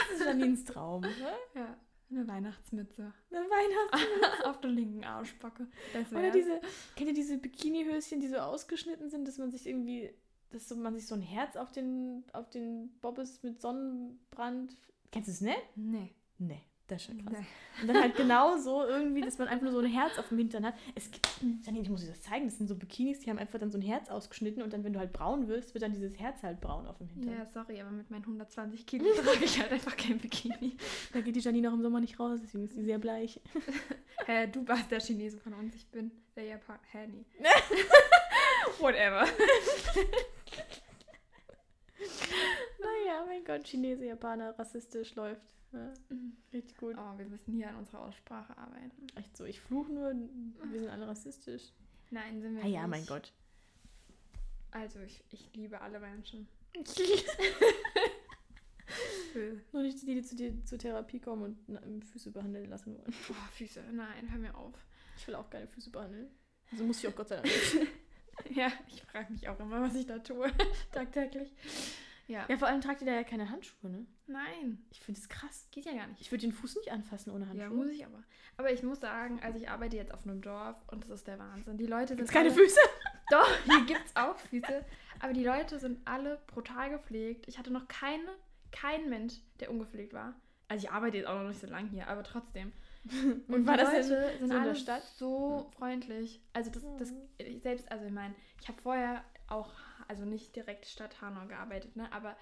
das ist Janines Traum. Ne? Ja, eine Weihnachtsmütze. Eine Weihnachts [laughs] Auf der linken Arschbacke. Das Oder diese, kennt ihr diese Bikini-Höschen, die so ausgeschnitten sind, dass man sich irgendwie, dass so, man sich so ein Herz auf den, auf den Bobbes mit Sonnenbrand. Kennst du es nicht? Nee. Nee, das ist schon krass. nee. Und dann halt genau so irgendwie, dass man einfach nur so ein Herz auf dem Hintern hat. Es gibt, Janine, ich muss dir das zeigen, das sind so Bikinis, die haben einfach dann so ein Herz ausgeschnitten und dann, wenn du halt braun wirst, wird dann dieses Herz halt braun auf dem Hintern. Ja, sorry, aber mit meinen 120 Kilo [laughs] trage ich halt einfach kein Bikini. Da geht die Janine auch im Sommer nicht raus, deswegen ist sie sehr bleich. [laughs] Hä, du warst der Chinese von uns, ich bin der Japaner. Hä, nee. [laughs] Whatever. Naja, mein Gott, Chinese, Japaner, rassistisch läuft. Ja, richtig gut. Oh, wir müssen hier an unserer Aussprache arbeiten. Echt so, ich fluche nur, wir sind alle rassistisch. Nein, sind wir Ah ja, nicht. mein Gott. Also, ich, ich liebe alle Menschen. [laughs] Nur nicht die, die zu dir zur Therapie kommen und Füße behandeln lassen wollen. Oh, Füße. Nein, hör mir auf. Ich will auch keine Füße behandeln. Also muss ich auch Gott sei Dank. [laughs] Ja, frage mich auch immer, was ich da tue. [laughs] Tagtäglich. Ja. Ja, vor allem tragt ihr da ja keine Handschuhe, ne? Nein, Ich finde das krass. geht ja gar nicht. Ich würde den Fuß nicht anfassen ohne Handschuhe. Ja, muss ich aber. Aber ich muss sagen, also ich arbeite jetzt auf einem Dorf und das ist der Wahnsinn. Die Leute sind Gibt's keine alle, Füße? [laughs] Doch, hier gibt's auch Füße. Aber die Leute sind alle brutal gepflegt. Ich hatte noch keine, keinen Mensch, der ungepflegt war. Also ich arbeite jetzt auch noch nicht so lange hier, aber trotzdem. [laughs] Und war die das Leute so sind in der alle Stadt? so freundlich. Also das, das Mhm. ich selbst, also ich meine, ich habe vorher auch also nicht direkt Stadt Hanau gearbeitet, ne? Aber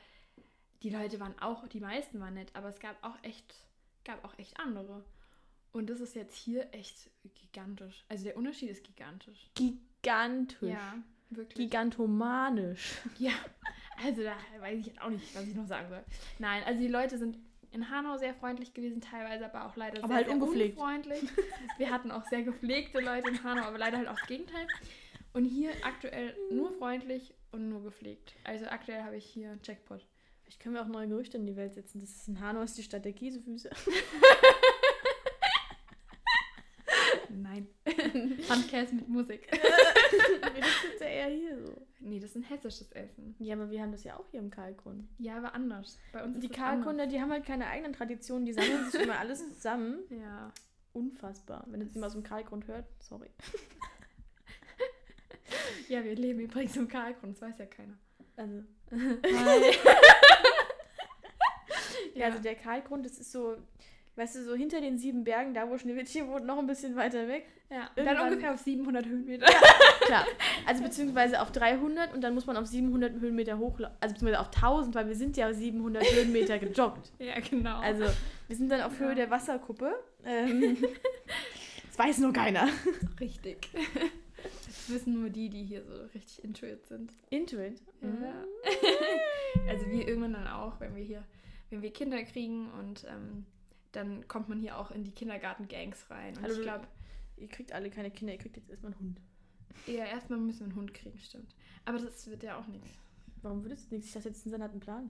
die Leute waren auch, die meisten waren nett, aber es gab auch echt, gab auch echt andere. Und das ist jetzt hier echt gigantisch. Also der Unterschied ist gigantisch. Gigantisch. Ja, wirklich. Gigantomanisch. Ja, also da weiß ich jetzt auch nicht, was ich noch sagen soll. Nein, also die Leute sind in Hanau sehr freundlich gewesen, teilweise aber auch leider Aber sehr, halt sehr ungepflegt. unfreundlich. [laughs] Wir hatten auch sehr gepflegte Leute in Hanau, aber leider halt auch das Gegenteil. Und hier aktuell nur freundlich und nur gepflegt. Also aktuell habe ich hier einen Jackpot. Vielleicht können wir auch neue Gerüchte in die Welt setzen. Das ist in Hanau ist die Stadt der Käsefüße. [laughs] Nein. [laughs] Handkäse mit Musik. [laughs] das ist ja eher hier so. Nee, das ist ein hessisches Essen. Ja, aber wir haben das ja auch hier im Kalkgrund. Ja, aber anders. Bei uns Die. Kalkgründer, die haben halt keine eigenen Traditionen, die sammeln sich immer alles zusammen. [laughs] Ja. Unfassbar. Wenn jetzt jemand aus dem Kalkgrund hört, sorry. Ja, wir leben übrigens im Kalkgrund, das weiß ja keiner. Also, Hi. [laughs] ja, also der Kalkgrund, das ist so, weißt du, so hinter den sieben Bergen, da wo Schneewittchen wohnt, noch ein bisschen weiter weg. Ja, dann ungefähr auf 700 Höhenmeter. [laughs] Klar. Also beziehungsweise auf 300 und dann muss man auf 700 Höhenmeter hochlaufen. Also beziehungsweise auf 1000, weil wir sind ja 700 Höhenmeter gejoggt. [laughs] Ja, genau. Also wir sind dann auf Höhe Ja. der Wasserkuppe. Ähm, [laughs] das weiß nur keiner. richtig. Das wissen nur die, die hier so richtig intuit sind. Intuit. Ja. Also wir irgendwann dann auch, wenn wir hier, wenn wir Kinder kriegen und ähm, dann kommt man hier auch in die Kindergarten-Gangs rein. Und Also ich glaube, Ihr kriegt alle keine Kinder, ihr kriegt jetzt erstmal einen Hund. eher erstmal müssen wir einen Hund kriegen, stimmt. Aber das wird ja auch nichts. Warum würdest du nichts? Ich dachte, jetzt Sinn hat einen Plan.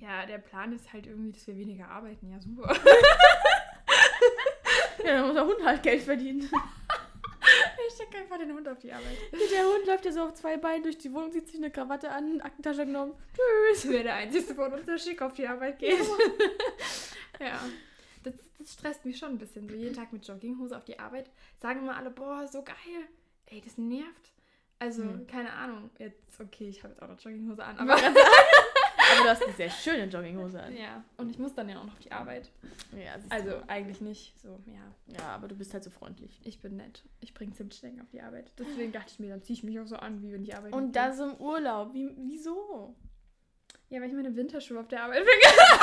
Ja, der Plan ist halt irgendwie, dass wir weniger arbeiten. Ja, super. [laughs] Ja, dann muss der Hund halt Geld verdienen. [laughs] Ich stecke einfach den Hund auf die Arbeit. [laughs] der Hund läuft ja so auf zwei Beinen durch die Wohnung, zieht sich eine Krawatte an, eine Aktentasche genommen. Das wäre der einzige von uns, der schick auf die Arbeit geht. [laughs] ja. Das, das stresst mich schon ein bisschen. So jeden Tag mit Jogginghose auf die Arbeit. Sagen immer alle, boah, so geil. Ey, das nervt. Also, Hm. keine Ahnung. Jetzt, okay, ich habe jetzt auch noch Jogginghose an. [laughs] Aber, Aber du hast eine sehr schöne Jogginghose an. ja, und ich muss dann ja auch noch auf die Arbeit. Ja. Also, eigentlich nicht. So, ja. ja, aber du bist halt so freundlich. Ich bin nett. Ich bringe Zimtschnecken auf die Arbeit. Deswegen dachte ich mir, dann ziehe ich mich auch so an, wie wenn ich arbeite. Und das im Urlaub. Wie, wieso? Ja, weil ich meine Winterschuhe auf der Arbeit [laughs] bringe.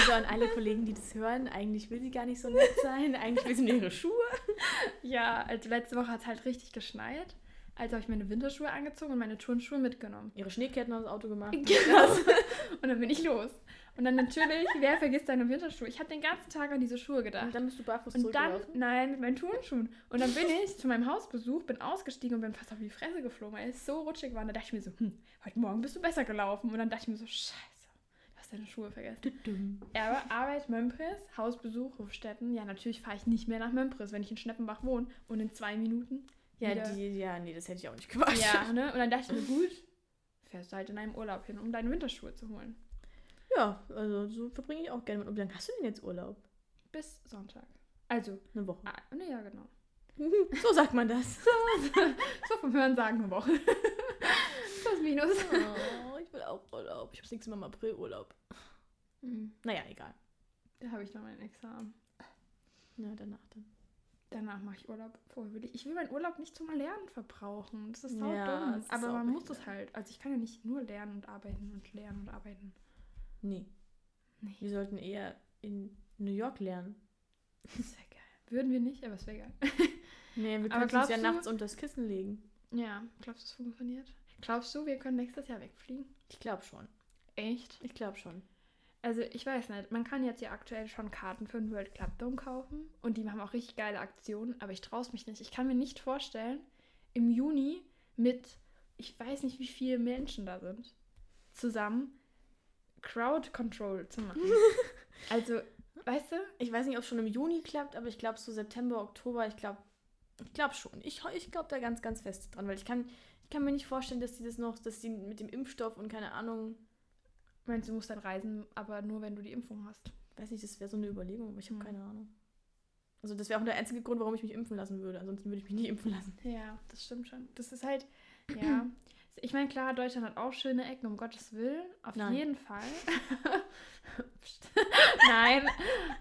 Also an alle Kollegen, die das hören, eigentlich will sie gar nicht so nett sein. Eigentlich will sie nur ihre Schuhe. Ja, also letzte Woche hat es halt richtig geschneit. Also habe ich meine Winterschuhe angezogen und meine Turnschuhe mitgenommen. Ihre Schneeketten aus dem Auto gemacht. Genau. Und dann bin ich los. Und dann natürlich, wer vergisst seine Winterschuhe? Ich habe den ganzen Tag an diese Schuhe Und gedacht. dann bist du barfuß Und dann, nein, mit meinen Turnschuhen. Und dann bin ich zu meinem Hausbesuch, bin ausgestiegen und bin fast auf die Fresse geflogen, weil es so rutschig war. Und da dachte ich mir so, hm, heute Morgen bist du besser gelaufen. Und dann dachte ich mir so, scheiße, hast deine Schuhe vergessen. Aber Arbeit, Mömpris, Hausbesuch, Hofstetten. Ja, natürlich fahre ich nicht mehr nach Mömpris, wenn ich in Schneppenbach wohne. Und in zwei Minuten. Ja, wieder- die, ja, nee, das hätte ich auch nicht gemacht. Ja, [laughs] ne? Und dann dachte ich mir, gut, fährst du halt in einem Urlaub hin, um deine Winterschuhe zu holen. Ja, also so verbringe ich auch gerne mit. Und wie lange hast du denn jetzt Urlaub? Bis Sonntag. Also, Eine Woche. ah, ne, ja, genau. [laughs] So sagt man das. [laughs] So vom Hören sagen eine Woche. Plus minus. Oh, ich will auch Urlaub. Ich habe nächstes Mal im April Urlaub. Hm, Naja, egal. Da habe ich noch mein Examen. Ja, danach dann. Danach mache ich Urlaub. Vorher will ich, ich will meinen Urlaub nicht zum Lernen verbrauchen. Das ist sau Ja, dumm. ist Aber man muss es halt. Also ich kann ja nicht nur lernen und arbeiten und lernen und arbeiten. Nee. Nee. Wir sollten eher in New York lernen. Das wäre geil. Würden wir nicht, aber es wäre geil. Nee, wir können uns ja du- nachts unter das Kissen legen. Ja, glaubst du, es funktioniert? Glaubst du, wir können nächstes Jahr wegfliegen? Ich glaube schon. Echt? Ich glaube schon. Also ich weiß nicht, man kann jetzt ja aktuell schon Karten für den World Club Dome kaufen und die haben auch richtig geile Aktionen, aber ich traue es mich nicht. Ich kann mir nicht vorstellen, im Juni mit, ich weiß nicht wie viele Menschen da sind, zusammen Crowd Control zu machen. [laughs] also, weißt du? Ich weiß nicht, ob es schon im Juni klappt, aber ich glaube so September, Oktober, ich glaube ich glaube schon. Ich, ich glaube da ganz, ganz fest dran, weil ich kann, ich kann mir nicht vorstellen, dass die das noch, dass die mit dem Impfstoff und keine Ahnung, Meinst du, musst dann reisen, aber nur wenn du die Impfung hast. weiß nicht, das wäre so eine Überlegung, aber ich habe Hm. keine Ahnung. Also das wäre auch der einzige Grund, warum ich mich impfen lassen würde. Ansonsten würde ich mich nicht impfen lassen. Ja, das stimmt schon. Das ist halt, ja. [clears throat] Ich meine, klar, Deutschland hat auch schöne Ecken, um Gottes Willen. Auf Nein. jeden Fall. [laughs] [laughs] Nein,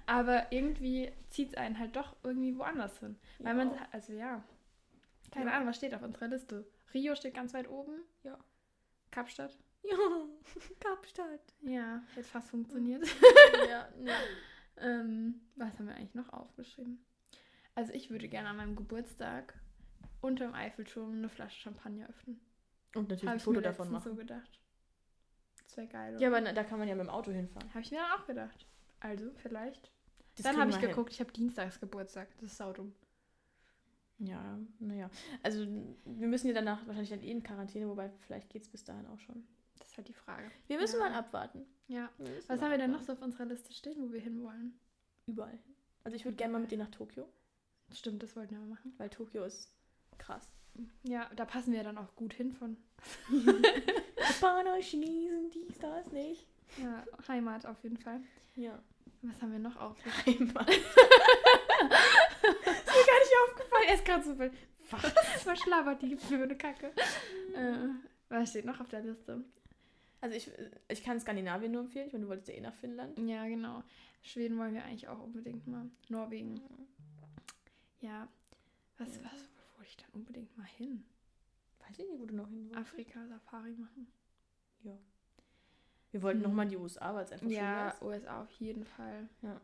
aber irgendwie zieht es einen halt doch irgendwie woanders hin. Weil man, Ja. also ja. Keine. Ahnung, was steht auf unserer Liste? Rio steht ganz weit oben. Ja. Kapstadt. Ja, [laughs] Kapstadt. Ja, hat fast funktioniert. ja, ne. [laughs] ähm, was haben wir eigentlich noch aufgeschrieben? Also ich würde gerne an meinem Geburtstag unter dem Eiffelturm eine Flasche Champagner öffnen. Und natürlich Habe ein ich Foto mir davon machen. so gedacht. Das wäre geil. Ja, oder? aber na- da kann man ja mit dem Auto hinfahren. Habe ich mir dann auch gedacht. Also, vielleicht. Das dann habe ich wir hin. geguckt, ich habe Dienstags Geburtstag. Das ist saudumm. Ja, naja. Also wir müssen ja danach wahrscheinlich dann eh in Quarantäne, wobei vielleicht geht es bis dahin auch schon. Das ist halt die Frage. Wir müssen Ja. mal abwarten. Ja. Was haben wir denn noch so auf unserer Liste stehen, wo wir hinwollen? Überall. Also ich würde gerne mal mit dir nach Tokio, Stimmt, das wollten wir mal machen. weil Tokio ist krass. Ja, da passen wir dann auch gut hin von. [laughs] Japaner, Chinesen, dies, das, nicht. Ja, Heimat auf jeden Fall. Ja. Was haben wir noch aufgeschrieben? Heimat. [laughs] [laughs] gar nicht aufgefallen. [laughs] Er ist gerade so viel. Was? Was schlabbert die für eine Kacke? Äh, was steht noch auf der Liste? Also ich, ich kann Skandinavien nur empfehlen. Ich meine, du wolltest ja eh nach Finnland. Ja, genau. Schweden wollen wir eigentlich auch unbedingt mal. Norwegen. Ja. Was, was, wo wollte ich dann unbedingt mal hin? Weiß ich nicht, wo du noch hin wolltest. Afrika Safari machen. Wir wollten Hm. noch mal in die USA, weil es einfach Ja, schön USA auf jeden Fall. Ja.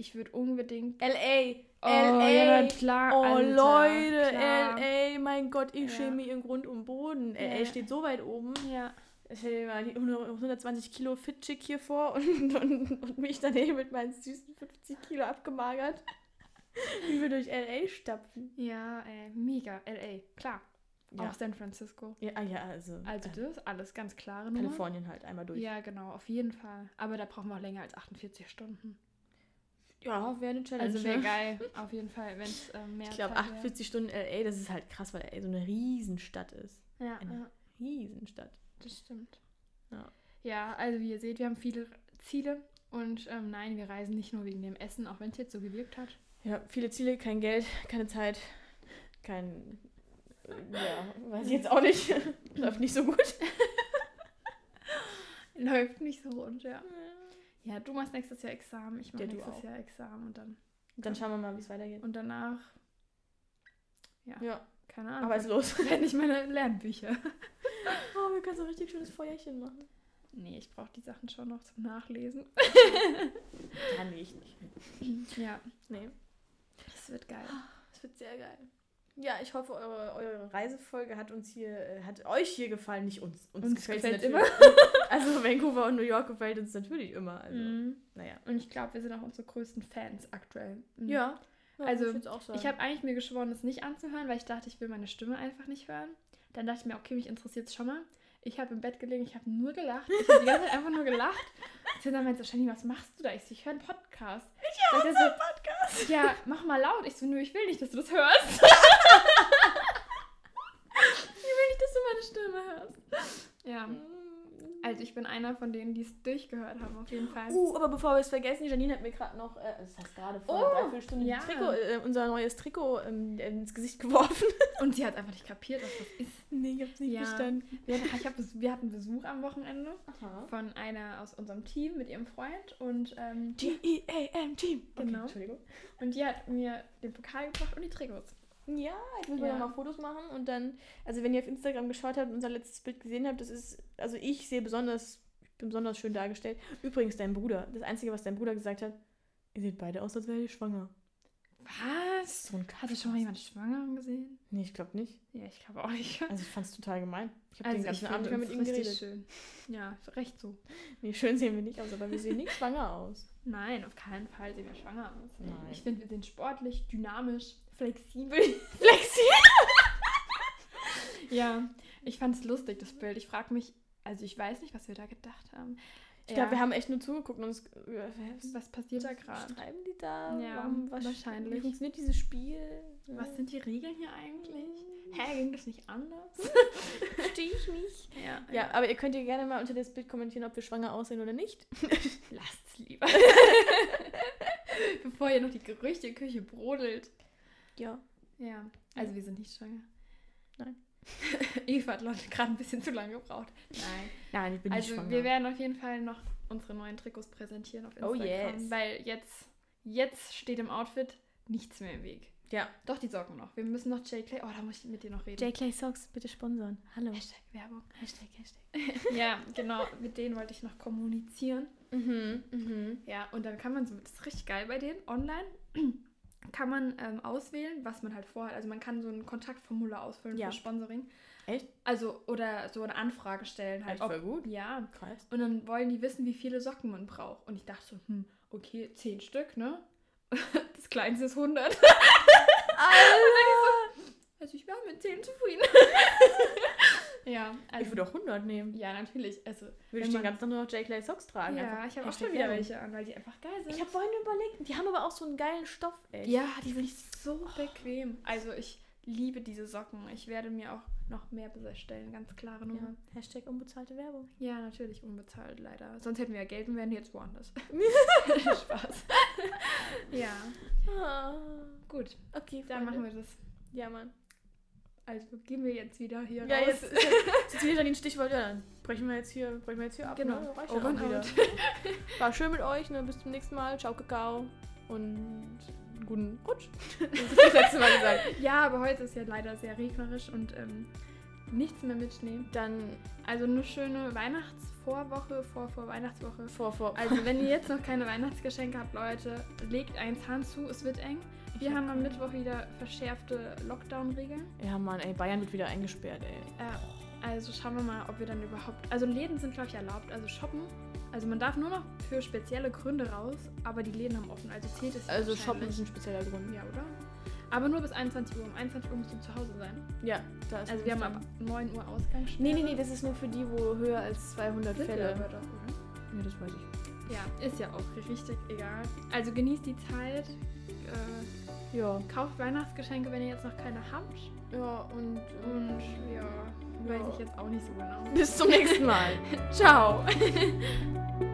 Ich würde unbedingt. L.A. Oh, L.A. ja, klar. Oh Alter, Leute, klar. L.A., mein Gott, ich Ja. schäme mich im Grund und Boden. L.A. Ja. steht so weit oben. Ja. Stell dir mal die 120 Kilo Fit-Chick hier vor und, und, und mich daneben mit meinen süßen 50 Kilo abgemagert. Wie wir durch L.A. stapfen. Ja, ey, mega. LA, klar. Ja, Auch San Francisco. ja, ah, ja also, Also äh, das ist alles ganz klare Nummer. Kalifornien halt einmal durch. Ja, genau, auf jeden Fall. Aber da brauchen wir auch länger als 48 Stunden. Ja, wäre eine Challenge. Also wäre ne? geil, auf jeden Fall, wenn es ähm, mehr Ich glaube, Zeit wär. 48 Stunden L.A., das ist halt krass, weil L.A. so eine Riesenstadt ist. Ja, eine- ja, Riesenstadt. das stimmt. Ja. Ja, also wie ihr seht, wir haben viele Ziele. Und ähm, nein, wir reisen nicht nur wegen dem Essen, auch wenn es jetzt so gewirkt hat. Ja, viele Ziele, kein Geld, keine Zeit, kein. äh, Ja, weiß ich jetzt auch nicht. [laughs] Läuft nicht so gut. [laughs] Läuft nicht so rund, ja. Ja, du machst nächstes Jahr Examen, ich mache Ja, nächstes auch. Jahr Examen und dann Dann schauen wir mal, wie es weitergeht. und danach, Ja, keine Ahnung, aber ist los. [laughs] werde ich meine Lernbücher. [laughs] Oh, wir können so ein richtig schönes Feuerchen machen. Nee, ich brauche die Sachen schon noch zum Nachlesen. [laughs] Ja, nee, ich nicht. Ja, Nee, das wird geil. es wird sehr geil. Ja, ich hoffe, eure, eure Reisefolge hat uns hier, äh, hat euch hier gefallen, nicht uns. Uns, Uns gefällt natürlich. [laughs] Also Vancouver und New York gefällt uns natürlich immer. Also, Mhm. naja. Und ich glaube, wir sind auch unsere größten Fans aktuell. Mhm. Ja. Also, würd ich sagen. Ich habe eigentlich mir geschworen, es nicht anzuhören, weil ich dachte, ich will meine Stimme einfach nicht hören. Dann dachte ich mir, okay, mich interessiert es schon mal. Ich habe im Bett gelegen, ich habe nur gelacht. Ich habe die ganze Zeit einfach nur gelacht. Und dann meinte Shani, was machst du da? Ich so, ich höre einen Podcast. Ich höre so, Podcast. Ja, mach mal laut. Ich so, nö, ich will nicht, dass du das hörst. [laughs] ich will nicht, dass du meine Stimme hörst. Ja, also ich bin einer von denen, die es durchgehört haben, auf jeden Fall. Uh, aber bevor wir es vergessen, Janine hat mir gerade noch, äh, das heißt gerade vor Oh, einer Dreiviertelstunde, ja. Trikot, äh, unser neues Trikot ähm, ins Gesicht geworfen. [laughs] Und sie hat einfach nicht kapiert, was das ist. nee, ich hab's nicht Ja. verstanden. Wir, hab, wir hatten Besuch am Wochenende Aha. von einer aus unserem Team mit ihrem Freund und, ähm, T-E-A-M-Team. Genau. Entschuldigung. und die hat mir den Pokal gebracht und die Trikots. Ja, jetzt müssen wir Ja. noch mal Fotos machen und dann, also wenn ihr auf Instagram geschaut habt und unser letztes Bild gesehen habt, das ist, also ich sehe besonders, ich bin besonders schön dargestellt. Übrigens, dein Bruder, das Einzige, was dein Bruder gesagt hat, ihr seht beide aus, als wäre ihr schwanger. Was? So ein Hatte schon mal jemand Schwangeren gesehen? Nee, ich glaube nicht. Ja, ich glaube auch nicht. Also ich fand es total gemein. Ich habe Also den ganzen ich Abend mit ihm geredet. schön. Ja, recht so. Nee, schön sehen wir nicht aus, aber wir sehen nicht schwanger aus. Nein, auf keinen Fall sehen wir schwanger aus. Nein. Ich finde, wir sind sportlich, dynamisch, flexibel. [laughs] Flexibel! ja, ich fand es lustig, das Bild. Ich frage mich, also ich weiß nicht, was wir da gedacht haben. Ich glaube, wir haben echt nur zugeguckt und uns. Was passiert da gerade? schreiben die da? Ja, Warum- was, wahrscheinlich. Wie funktioniert dieses Spiel? Was sind die Regeln hier eigentlich? Hä? Hä, ging das nicht anders? [laughs] Verstehe ich nicht. Ja, Ja, aber ihr könnt ja gerne mal unter das Bild kommentieren, ob wir schwanger aussehen oder nicht. [laughs] lasst's lieber. Bevor hier noch die Gerüchteküche brodelt. Ja. Ja, also wir sind nicht schwanger. Nein. [laughs] Eva hat Leute gerade ein bisschen zu lange gebraucht. Nein. Nein, ich bin also nicht schwanger. wir werden auf jeden Fall noch unsere neuen Trikots präsentieren auf Oh, Instagram. yes. Weil jetzt, jetzt steht im Outfit nichts mehr im Weg. Ja. Doch, die Socken noch. Wir müssen noch J. Clay. Oh, da muss ich mit dir noch reden. J. Clay Socks, bitte sponsern. Hallo. Hashtag Werbung. Hashtag, Hashtag. [laughs] ja, genau. Mit denen wollte ich noch kommunizieren. Mhm, mhm. Ja, und dann kann man so, das ist richtig geil bei denen, online kann man ähm, auswählen, was man halt vorhat. Also man kann so ein Kontaktformular ausfüllen Ja. für Sponsoring. Echt? Also, oder so eine Anfrage stellen halt. Echt voll gut. Ja. Krass. Und dann wollen die wissen, wie viele Socken man braucht. Und ich dachte so, hm, okay, 10 Stück, ne? [laughs] Das kleinste ist 100. [laughs] Also ich wäre mit 10 zufrieden. [laughs] ja, also. Ich würde auch 100 nehmen. ja, natürlich. Also, Würde ich den ganzen Tag nur noch J. Clay Socks tragen. ja, ich habe auch schon wieder welche an, weil die einfach geil sind. Ich habe vorhin überlegt, die haben aber auch so einen geilen Stoff, ey. Ja, die sind so bequem. Also ich liebe diese Socken. Ich werde mir auch noch mehr bestellen, ganz klare Nummer. ja. Hashtag unbezahlte Werbung. Ja, natürlich unbezahlt leider. Sonst hätten wir ja Geld und wären jetzt woanders. [laughs] [laughs] Spaß. [laughs] ja, Ah, gut. okay, Dann machen wir das. Ja, Mann. Also gehen wir jetzt wieder hier Ja, raus. jetzt jetzt wieder ein Stichwort. Ja, dann brechen wir jetzt hier, brechen wir jetzt hier ab. Genau. Ne? Reicht Over and auch wieder. [laughs] War schön mit euch. Ne? Bis zum nächsten Mal. Ciao, Kakao. Und guten Rutsch. [laughs] Das ist das letzte Mal gesagt. Ja, aber heute ist ja leider sehr regnerisch und ähm, nichts mehr mit Schnee. Dann Also eine schöne Weihnachtsvorwoche, vor, vor Weihnachtswoche. vor, vor. Also wenn ihr jetzt [laughs] noch keine Weihnachtsgeschenke habt, Leute, legt einen Zahn zu, es wird eng. Wir haben am. Mittwoch wieder verschärfte Lockdown-Regeln. Ja, Mann, ey. Bayern wird wieder eingesperrt, ey. Äh, also schauen wir mal, ob wir dann überhaupt... Also Läden sind, glaube ich, erlaubt. Also shoppen. Also man darf nur noch für spezielle Gründe raus, aber die Läden haben offen. Also zählt es Also shoppen ist ein spezieller Grund. Ja, oder? Aber nur bis 21 Uhr. Um 21 Uhr musst du zu Hause sein. Ja, da ist Also wir haben ab 9 Uhr Ausgangssperre. Nee, nee, nee, das ist nur für die, wo höher als 200 Sind Fälle. aber doch, oder? Ja, das weiß ich. Ja, ist ja auch richtig egal. Also genießt die Zeit. Äh, Ja. kauft Weihnachtsgeschenke, wenn ihr jetzt noch keine habt. Ja, und, Und ja, Ja. weiß ich jetzt auch nicht so genau. bis zum nächsten Mal. [laughs] Ciao! [laughs]